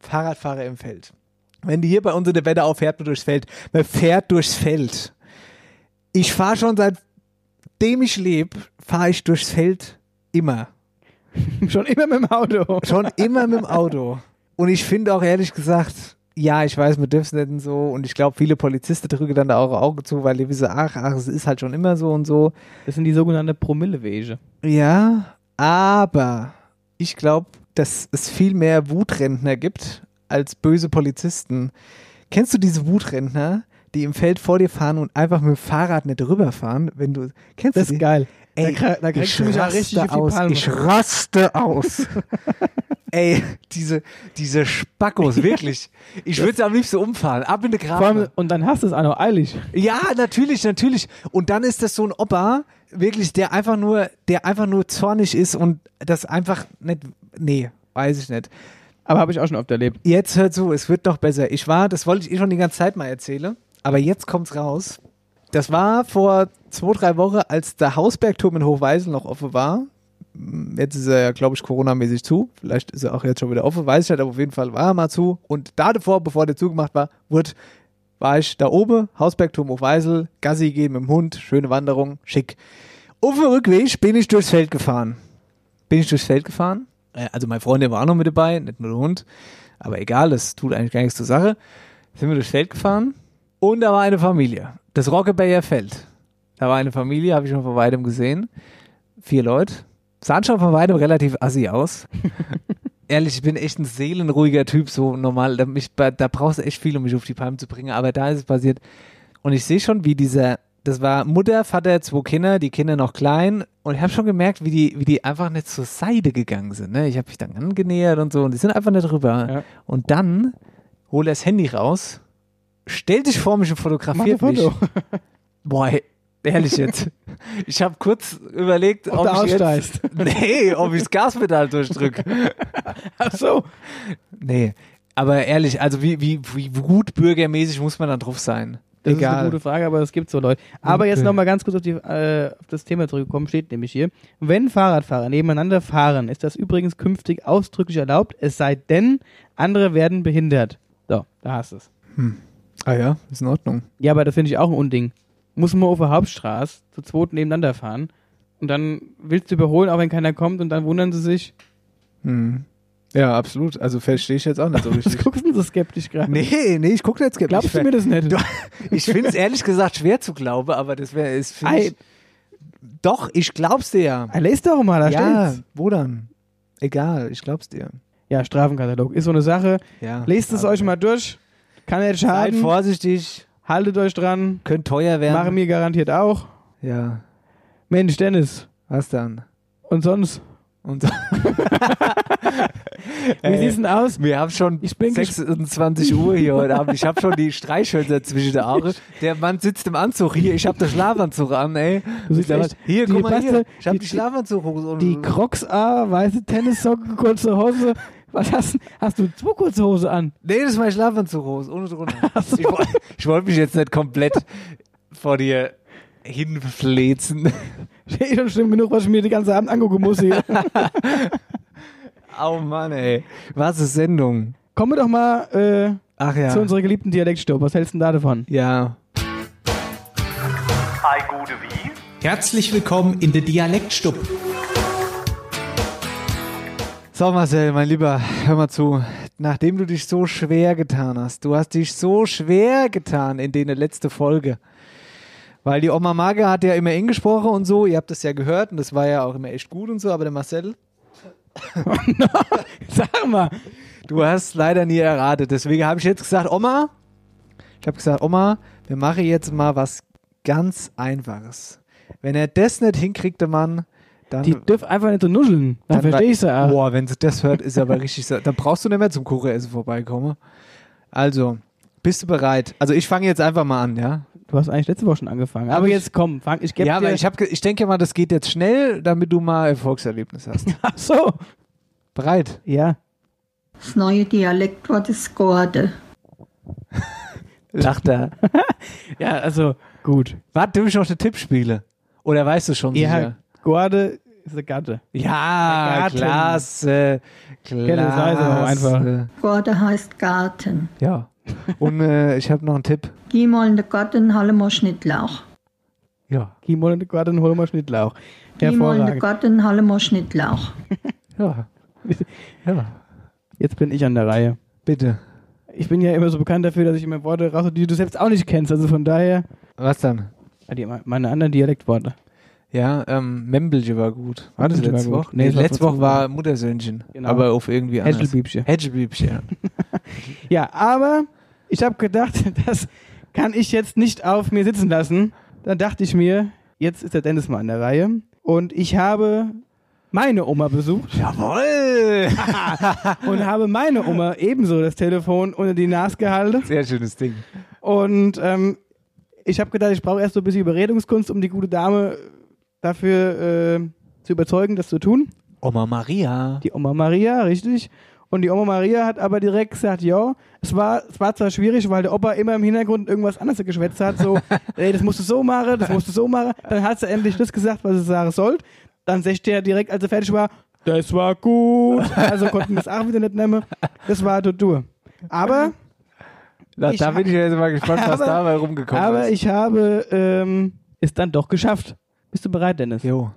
Fahrradfahrer im Feld. Wenn die hier bei uns in der Wetterau fährt man durchs Feld. Man fährt durchs Feld. Ich fahre schon seitdem ich lebe, fahre ich durchs Feld immer. Schon immer mit dem Auto. Schon immer mit dem Auto. Und ich finde auch ehrlich gesagt, ja, ich weiß, man dürfen es nicht so. Und ich glaube, viele Polizisten drücken dann da auch Auge zu, weil die wissen, ach, ach, es ist halt schon immer so und so. Das sind die sogenannten Promillewege. Ja, aber ich glaube, dass es viel mehr Wutrentner gibt als böse Polizisten. Kennst du diese Wutrentner, die im Feld vor dir fahren und einfach mit dem Fahrrad nicht rüberfahren, wenn du kennst Das du ist die? geil. Ey, da, da kriegst ich du mich auch raste richtig aus. Ich raste aus. Ey, diese, diese Spackos, wirklich. Ich würde sie am liebsten umfahren. Ab in die Vor allem, Grab. und dann hast du es auch noch eilig. Ja, natürlich, natürlich. Und dann ist das so ein Opa, wirklich, der einfach nur, der einfach nur zornig ist und das einfach nicht, nee, weiß ich nicht. Aber habe ich auch schon oft erlebt. Jetzt hört zu, es wird noch besser. Ich war, das wollte ich eh schon die ganze Zeit mal erzählen, aber jetzt kommt's raus. Das war vor zwei, drei Wochen, als der Hausbergturm in Hochweisel noch offen war. Jetzt ist er ja, glaube ich, Corona-mäßig zu. Vielleicht ist er auch jetzt schon wieder offen, weiß ich nicht, aber auf jeden Fall war er mal zu. Und da davor, bevor der zugemacht war, wurde, war ich da oben, Hausbergturm Hochweisel, Gassi gehen mit dem Hund, schöne Wanderung, schick. Auf dem Rückweg bin ich durchs Feld gefahren. Bin ich durchs Feld gefahren. Äh, Also mein Freund, der war auch noch mit dabei, nicht nur der Hund. Aber egal, das tut eigentlich gar nichts zur Sache. Sind wir durchs Feld gefahren und da war eine Familie. Das Rockebayer Feld. Da war eine Familie, habe ich schon von weitem gesehen. Vier Leute. Sahen schon von weitem relativ assi aus. Ehrlich, ich bin echt ein seelenruhiger Typ, so normal. Da, mich, da brauchst du echt viel, um mich auf die Palme zu bringen. Aber da ist es passiert. Und ich sehe schon, wie dieser, das war Mutter, Vater, zwei Kinder, die Kinder noch klein. Und ich habe schon gemerkt, wie die, wie die einfach nicht zur Seite gegangen sind. Ne? Ich habe mich dann angenähert und so. Und die sind einfach nicht rüber. Ja. Und dann hol er das Handy raus, stellt sich vor mich und Mach fotografiert Foto. mich. Boah, ey, ehrlich jetzt. Ich habe kurz überlegt, Ob ob, ich jetzt, nee, ob ich das Gaspedal durchdrücke. Ach so. Nee, aber ehrlich, also wie, wie, wie gut bürgermäßig muss man dann drauf sein? Das ist Egal. eine gute Frage, aber es gibt so Leute. Aber jetzt Okay. nochmal ganz kurz auf, die, äh, auf das Thema zurückgekommen, steht nämlich hier. Wenn Fahrradfahrer nebeneinander fahren, ist das übrigens künftig ausdrücklich erlaubt, es sei denn, andere werden behindert. So, da hast du es. Ah ja, ist in Ordnung. Ja, aber das finde ich auch ein Unding. Muss man auf der Hauptstraße zu zweit nebeneinander fahren und dann willst du überholen, auch wenn keiner kommt und dann wundern sie sich. Hm. Ja, absolut. Also verstehe ich jetzt auch nicht so Was richtig. guckst du so skeptisch gerade? Nee, nee, ich gucke jetzt skeptisch. Glaubst du mir das nicht? Ich finde es ehrlich gesagt schwer zu glauben, aber das wäre es. Ei, ich- Doch, ich glaub's dir ja. lest doch mal, da ja, steht's. wo dann? Egal, ich glaub's dir. Ja, Strafenkatalog ist so eine Sache. Ja. Lest es euch mal durch. Kann nicht Seid schaden. vorsichtig, Haltet euch dran. könnte teuer werden. Machen mir garantiert auch. Ja, Mensch, Dennis. was dann? Und sonst? Und so. Wie sieht's denn aus? Wir haben schon Ich bin 26 Uhr hier heute Abend. Ich habe schon die Streichhölzer zwischen den Augen. Der Mann sitzt im Anzug hier. Ich habe den Schlafanzug an, ey. Der hier, guck mal hier. Ich habe die- die, Schlafanzughose. Die Crocs A, weiße Tennissocken, kurze Hose. Was hast du? Hast du zwei kurze Hose an? Nee, das ist mein Schlafanzughose. Ohne drunter. Ich, woll- ich wollte mich jetzt nicht komplett vor dir hinflezen. Steht eh schon schlimm genug, was ich mir den ganzen Abend angucken muss hier. Oh Mann, ey. Was ist Sendung? Kommen wir doch mal äh, Ach ja. zu unserer geliebten Dialektstub. Was hältst du denn da davon? ja. Herzlich willkommen in der Dialektstub. So, Marcel, mein Lieber, hör mal zu. Nachdem du dich so schwer getan hast, du hast dich so schwer getan in der letzte Folge. Weil die Oma Marge hat ja immer eng gesprochen und so, ihr habt das ja gehört und das war ja auch immer echt gut und so, aber der Marcel, Sag mal. du hast leider nie erratet. Deswegen habe ich jetzt gesagt, Oma, ich habe gesagt, Oma, wir machen jetzt mal was ganz Einfaches. Wenn er das nicht hinkriegt, der Mann, dann Die dürfen einfach nicht so nuscheln. Dann, Dann verstehe ich sie auch. Boah, wenn sie das hört, ist aber richtig so. Dann brauchst du nicht mehr zum Kuchenessen vorbeikommen. Also, bist du bereit? Also ich fange jetzt einfach mal an, ja? Du hast eigentlich letzte Woche schon angefangen. Aber ich- jetzt komm, fang. Ich gebe Ja, dir. aber ich, hab, ich denke mal, das geht jetzt schnell, damit du mal Erfolgserlebnis hast. Ach so. Bereit? Ja. Das neue Dialektwort ist Gorde. Lacht er. Ja, also gut. Warte, du ich noch den Tipp spiele? Oder weißt du schon Ja, sicher? Gorde ist eine Gatte. Ja, Garten. klasse. Kennt das heißt einfach. Klasse. Gorde heißt Garten. Ja. Und äh, ich habe noch einen Tipp. Geh mal in den Garten, halle mal Schnittlauch. Ja. Geh mal in den Garten hol mal Schnittlauch. Geh mal in den. Garten, halle mal Schnittlauch. Ja. Ja. Jetzt bin ich an der Reihe. Bitte. Ich bin ja immer so bekannt dafür, dass ich immer Worte raus, die du selbst auch nicht kennst. Also von daher, Was dann? Ah, die, meine anderen Dialektworte. Ja, ähm, Membelje war gut. War das letzte. Woche? Nee, Nee, letzte Woche war Muttersöhnchen. Genau. Aber auf irgendwie anders. Häschelbiebchen. Häschelbiebchen, ja. Ja, aber ich habe gedacht, das kann ich jetzt nicht auf mir sitzen lassen. Dann dachte ich mir, jetzt ist der Dennis mal an der Reihe. Und ich habe meine Oma besucht Jawoll! und habe meine Oma ebenso das Telefon unter die Nase gehalten. Sehr schönes Ding. Und ähm, ich habe gedacht, ich brauche erst so ein bisschen Überredungskunst, um die gute Dame dafür äh, zu überzeugen, das zu tun. Oma Maria. Die Oma Maria, richtig. Und die Oma Maria hat aber direkt gesagt, ja, es war, es war zwar schwierig, weil der Opa immer im Hintergrund irgendwas anderes geschwätzt hat, so, ey, das musst du so machen, das musst du so machen. Dann hat sie endlich das gesagt, was sie sagen sollte. Dann sagt er direkt, als er fertig war, das war gut. Also konnten wir es auch wieder nicht nehmen. Das war Tour. Aber, Na, da bin ich jetzt mal gespannt, was Aber- dabei rumgekommen aber ist. ich habe ähm, es dann doch geschafft. Bist du bereit, Dennis? Jo.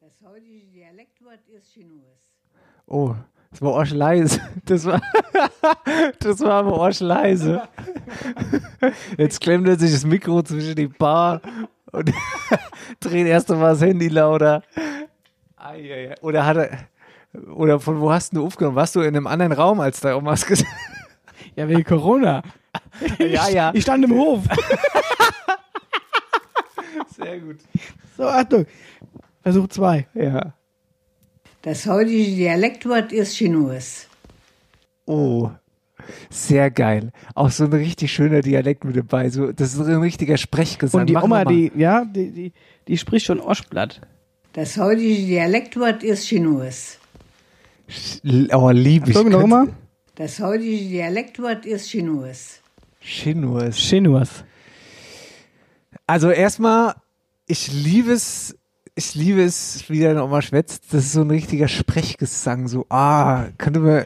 Das heutige Dialektwort ist Chinus. Oh, das war Orsch leise. Das war, das war aber Orsch leise. Jetzt klemmt er sich das Mikro zwischen die Bar und dreht erst einmal das Handy lauter. Oder hat er, oder von wo hast du aufgenommen? Warst du in einem anderen Raum als da Omas gesagt? Ja, wegen Corona. Ja, ja. Ich stand im Hof. Sehr gut. So, Achtung. Versuch zwei. Ja. Das heutige Dialektwort ist Chinus. Oh, sehr geil. Auch so ein richtig schöner Dialekt mit dabei. So, das ist ein richtiger Sprechgesang. Und die Machen Oma, die, ja, die, die, die spricht schon Oschblatt. Das heutige Dialektwort ist Chinus. Oh, lieb ich. Noch mal. Das heutige Dialektwort ist Chinus. Chinus. Chinuas. Also erstmal, ich liebe es, ich liebe es, wie der nochmal schwätzt. Das ist so ein richtiger Sprechgesang. So, ah, könnte man,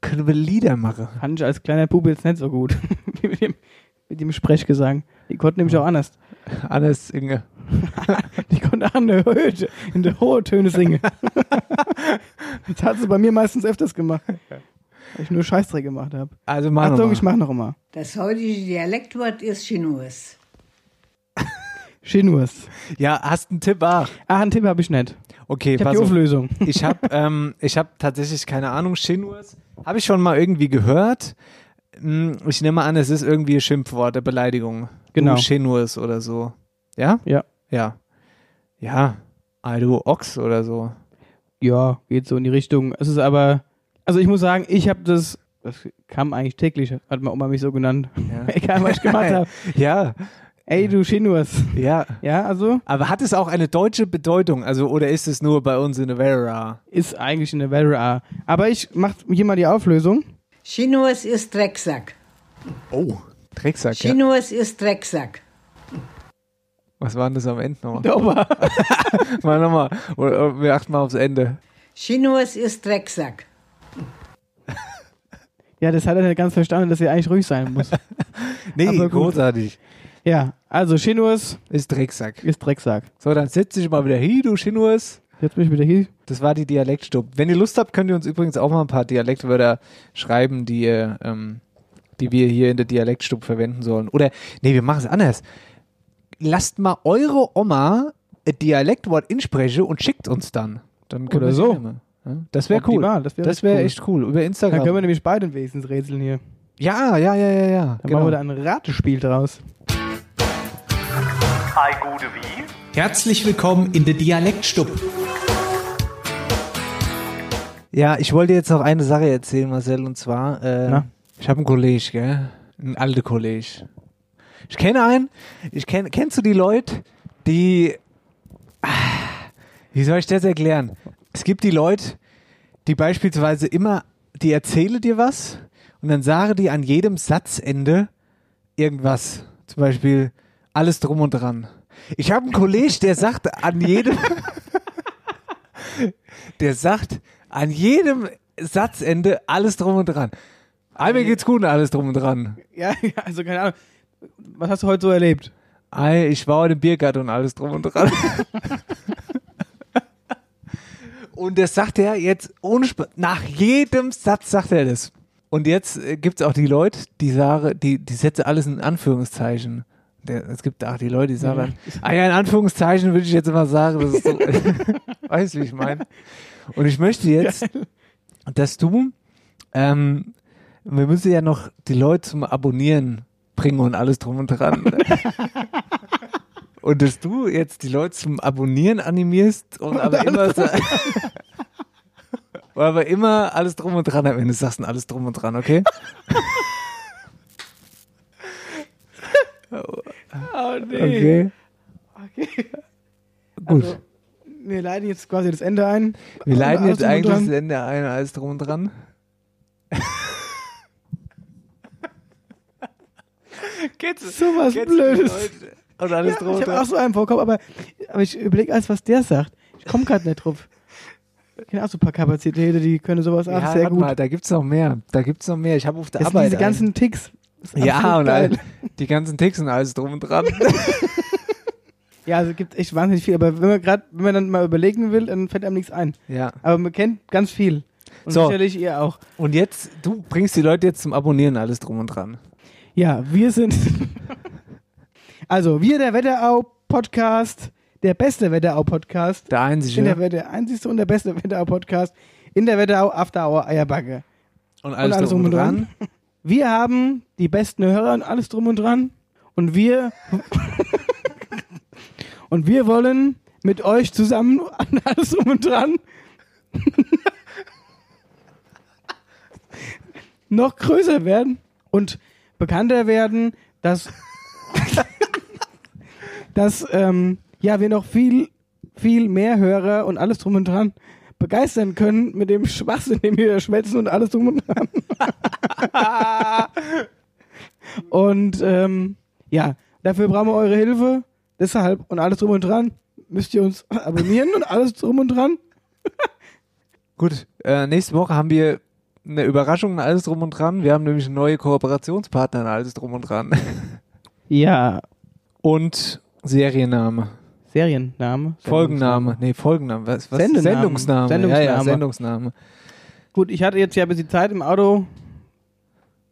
könnte man Lieder machen. Fand ich als kleiner Bube jetzt nicht so gut. Wie mit, dem, mit dem Sprechgesang. Die konnten nämlich auch anders. Alles Inge. Die konnten auch in der Höhe, in der hohe Töne singen. das hat sie bei mir meistens öfters gemacht. Weil ich nur Scheißdreck gemacht habe. Also mach Achtung, nochmal. ich mach noch mal. Das heutige Dialektwort ist Chinus. Chinuas. Ja, hast einen Tipp? Ah, Ah, einen Tipp habe ich nicht. okay, Ich habe die auf. Auflösung. Ich habe ähm, ich hab tatsächlich keine Ahnung, Chinus. Habe ich schon mal irgendwie gehört. Hm, Ich nehme an, es ist irgendwie ein Schimpfwort, eine Beleidigung. Genau. Du Chinus oder so. Ja? Ja. Ja. Ja. Du Ochs oder so. Ja, geht so in die Richtung. Es ist aber, also ich muss sagen, ich habe das, das kam eigentlich täglich, hat meine Oma mich so genannt. Ja. Egal, was ich gemacht habe. Ja, Ey, du Chinuas. ja. Ja, also Aber hat es auch eine deutsche Bedeutung? Also, oder ist es nur bei uns in der Vera? ist eigentlich eine Very A. Aber ich mach hier mal die Auflösung. Chinus ist Drecksack. Oh. Drecksack, ja. Chinus ist Drecksack. Was war denn das am Ende nochmal? Opa. Mal nochmal. Oder, wir achten mal aufs Ende. Chinus ist Drecksack. Ja, das hat er nicht ganz verstanden, dass er eigentlich ruhig sein muss. Nee, Aber gut. großartig. Ja, also Chinuas Ist Drecksack. ist Drecksack. So, dann setz dich mal wieder hin, du Chinus. Jetzt bin ich wieder hier. Das war die Dialektstub. Wenn ihr Lust habt, könnt ihr uns übrigens auch mal ein paar Dialektwörter schreiben, die, ähm, die wir hier in der Dialektstub verwenden sollen. Oder, nee, wir machen es anders. Lasst mal eure Oma ein Dialektwort insprechen und schickt uns dann. Dann können Oder so. nehmen. Das wäre cool. Das wär wäre cool. echt cool. Über Dann Instagram. können wir nämlich beide wenigstens rätseln hier. ja, ja, ja, ja, ja. Dann Genau. machen wir da ein Ratespiel draus. Herzlich willkommen in der Dialektstub. Ja, ich wollte jetzt noch eine Sache erzählen, Marcel, und zwar, äh, ich habe einen Kollege, gell? Einen alten Kollege. Ich kenne einen, ich kenn, kennst du die Leute, die, ah, wie soll ich das erklären? Es gibt die Leute, die beispielsweise immer, die erzählen dir was und dann sagen die an jedem Satzende irgendwas. Zum Beispiel alles drum und dran. Ich habe einen Kollege, der sagt an jedem, der sagt an jedem Satzende alles drum und dran. Ei, mir geht's gut und alles drum und dran. Ja, ja, also keine Ahnung. Was hast du heute so erlebt? Ei, ich war heute im Biergarten und alles drum und dran. und das sagt er jetzt ohne Sp nach jedem Satz sagt er das. Und jetzt äh, gibt's auch die Leute, die sagen, die, die setzen alles in Anführungszeichen. Der, es gibt auch die Leute, die sagen, ah ja, in Anführungszeichen würde ich jetzt immer sagen, das ist so, weißt du, wie ich meine? Und ich möchte jetzt, dass du, ähm, wir müssen ja noch die Leute zum Abonnieren bringen und alles drum und dran. Und dass du jetzt die Leute zum Abonnieren animierst und aber immer so, aber immer alles drum und dran, wenn du sagst, und alles drum und dran, okay? Oh nee. Okay. Okay. Gut. Also, wir leiten jetzt quasi das Ende ein. Wir leiten jetzt eigentlich das Ende ein, alles drum und dran. Geht's? So was Geht's Blödes. Und alles Ja, drum ich habe auch so einen vorkommen, aber, aber ich überlege alles, was der sagt. Ich komme gerade nicht drauf. Ich kenne auch so ein paar Kapazitäten, die können sowas auch Ja, sehr warte gut. mal, da gibt's noch mehr. Da gibt's noch mehr. Ich habe auf der Das sind Arbeit. diese ganzen Ticks. Ja, und all, die ganzen Ticks und alles drum und dran. Ja, also es gibt echt wahnsinnig viel. Aber wenn man gerade, wenn man dann mal überlegen will, dann fällt einem nichts ein. ja. Aber man kennt ganz viel. Und So. sicherlich ihr auch. Und jetzt, du bringst die Leute jetzt zum Abonnieren alles drum und dran. Ja, wir sind. also, wir, der Wetterau-Podcast, der beste Wetterau-Podcast. Der In einzige. der, der einzigste und der beste Wetterau-Podcast in der Wetterau After Hour Eierbacke. und alles, drum und dran. Wir haben die besten Hörer und alles drum und dran. Und wir. und wir wollen mit euch zusammen an alles drum und dran. noch größer werden und bekannter werden, dass, dass ähm, ja, wir noch viel, viel mehr Hörer und alles drum und dran begeistern können mit dem Schwachsinn, den wir da schwätzen und alles drum und dran. und ähm, ja, dafür brauchen wir eure Hilfe. Deshalb und alles drum und dran müsst ihr uns abonnieren und alles drum und dran. Gut, äh, nächste Woche haben wir eine Überraschung und alles drum und dran. Wir haben nämlich neuen Kooperationspartner und alles drum und dran. Ja, Und Serienname. Serienname. Folgenname. Nee, Folgenname. Was, was? Sendename. Sendungsname. Ja, ja, Sendungsname. Sendungsname. Gut, ich hatte jetzt ja ein bisschen Zeit im Auto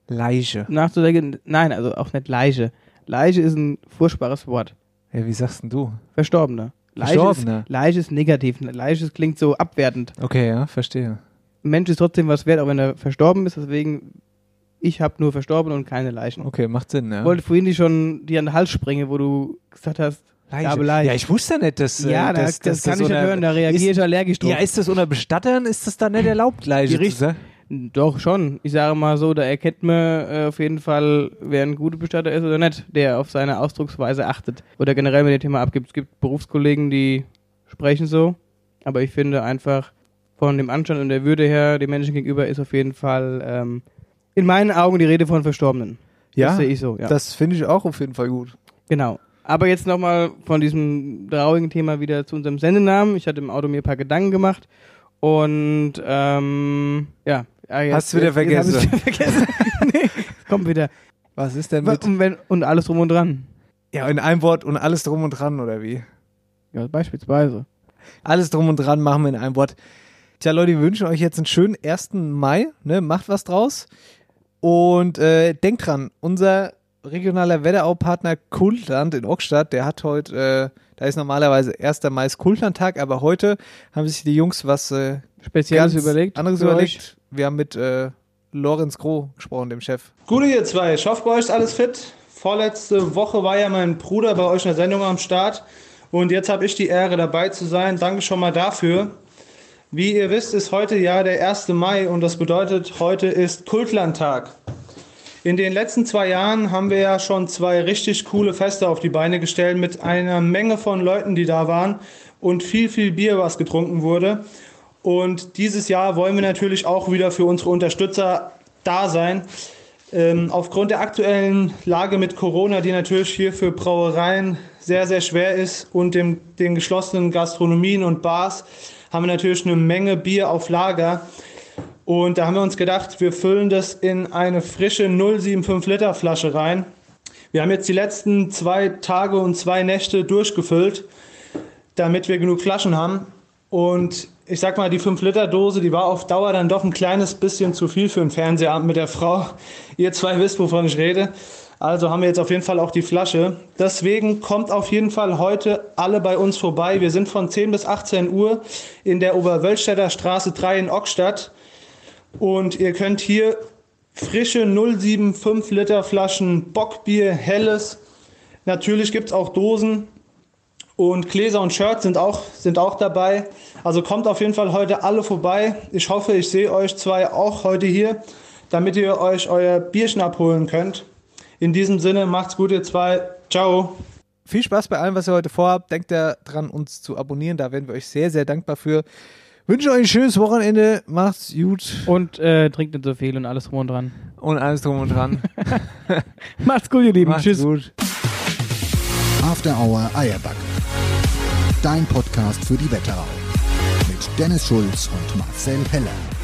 Leiche. nachzudenken. Nein, also auch nicht Leiche. Leiche ist ein furchtbares Wort. Ja, wie sagst denn du? Verstorbene. Leiche Verstorbene. Ist, Leiche ist negativ. Leiche klingt so abwertend. Okay, ja, verstehe. Mensch ist trotzdem was wert, auch wenn er verstorben ist. Deswegen, ich habe nur verstorben und keine Leichen. Okay, macht Sinn, ja. Ich wollte vorhin die schon dir an den Hals springen, wo du gesagt hast, Leiche. Ja. Ja, ich wusste nicht, dass. äh, ja, dass, das, das, dass kann ich nicht hören, da reagiere ich allergisch drauf. Ja, ist das unter Bestattern? Ist das dann nicht erlaubt, Leiche Die zu? Doch, schon. Ich sage mal so, da erkennt man äh, auf jeden Fall, wer ein guter Bestatter ist oder nicht, der auf seine Ausdrucksweise achtet oder generell mit dem Thema abgibt. Es gibt Berufskollegen, die sprechen so, aber ich finde einfach von dem Anstand und der Würde her, dem Menschen gegenüber, ist auf jeden Fall ähm, in meinen Augen die Rede von Verstorbenen. Das sehe ich so, ja. Das finde ich auch auf jeden Fall gut. Genau. Aber jetzt nochmal von diesem traurigen Thema wieder zu unserem Sendenamen. Ich hatte im Auto mir ein paar Gedanken gemacht und ähm, ja. ja jetzt, Hast du wieder vergessen. wieder vergessen. nee, kommt wieder. Was ist denn mit. Und, wenn, und alles drum und dran. Ja, in einem Wort und alles drum und dran, oder wie? Ja, beispielsweise. Alles drum und dran machen wir in einem Wort. Tja, Leute, wir wünschen euch jetzt einen schönen 1. Mai. Ne? Macht was draus. Und äh, denkt dran, unser regionaler Wetterau-Partner Kultland in Ockstadt, der hat heute, äh, da ist normalerweise 1. Mai ist Kultlandtag, aber heute haben sich die Jungs was äh, Spezielles ganz überlegt. anderes überlegt. Wir haben mit äh, Lorenz Groh gesprochen, dem Chef. Gute ihr zwei, ich hoffe bei euch ist alles fit. Vorletzte Woche war ja mein Bruder bei euch in der Sendung am Start und jetzt habe ich die Ehre dabei zu sein. Danke schon mal dafür. Wie ihr wisst, ist heute ja der 1. Mai und das bedeutet, heute ist Kultlandtag. In den letzten zwei Jahren haben wir ja schon zwei richtig coole Feste auf die Beine gestellt mit einer Menge von Leuten, die da waren und viel, viel Bier, was getrunken wurde. Und dieses Jahr wollen wir natürlich auch wieder für unsere Unterstützer da sein. Ähm, aufgrund der aktuellen Lage mit Corona, die natürlich hier für Brauereien sehr, sehr schwer ist und dem, den geschlossenen Gastronomien und Bars, haben wir natürlich eine Menge Bier auf Lager. Und da haben wir uns gedacht, wir füllen das in eine frische 075 Liter Flasche rein. Wir haben jetzt die letzten zwei Tage und zwei Nächte durchgefüllt, damit wir genug Flaschen haben. Und ich sag mal, die 5-Liter-Dose, die war auf Dauer dann doch ein kleines bisschen zu viel für einen Fernsehabend mit der Frau. Ihr zwei wisst, wovon ich rede. Also haben wir jetzt auf jeden Fall auch die Flasche. Deswegen kommt auf jeden Fall heute alle bei uns vorbei. Wir sind von 10 bis 18 Uhr in der Oberwölstädter Straße 3 in Ockstadt. Und ihr könnt hier frische 075 Liter Flaschen Bockbier, helles. Natürlich gibt es auch Dosen. Und Gläser und Shirts sind auch, sind auch dabei. Also kommt auf jeden Fall heute alle vorbei. Ich hoffe, ich sehe euch zwei auch heute hier, damit ihr euch euer Bierchen abholen könnt. In diesem Sinne, macht's gut, ihr zwei. Ciao. Viel Spaß bei allem, was ihr heute vorhabt. Denkt daran, uns zu abonnieren. Da wären wir euch sehr, sehr dankbar für. Wünsche euch ein schönes Wochenende. Macht's gut. Und äh, trinkt nicht so viel und alles drum und dran. Und alles drum und dran. Macht's gut, ihr Lieben. Macht's Tschüss. gut. After Hour Eierbacke. Dein Podcast für die Wetterau. Mit Dennis Schulz und Marcel Heller.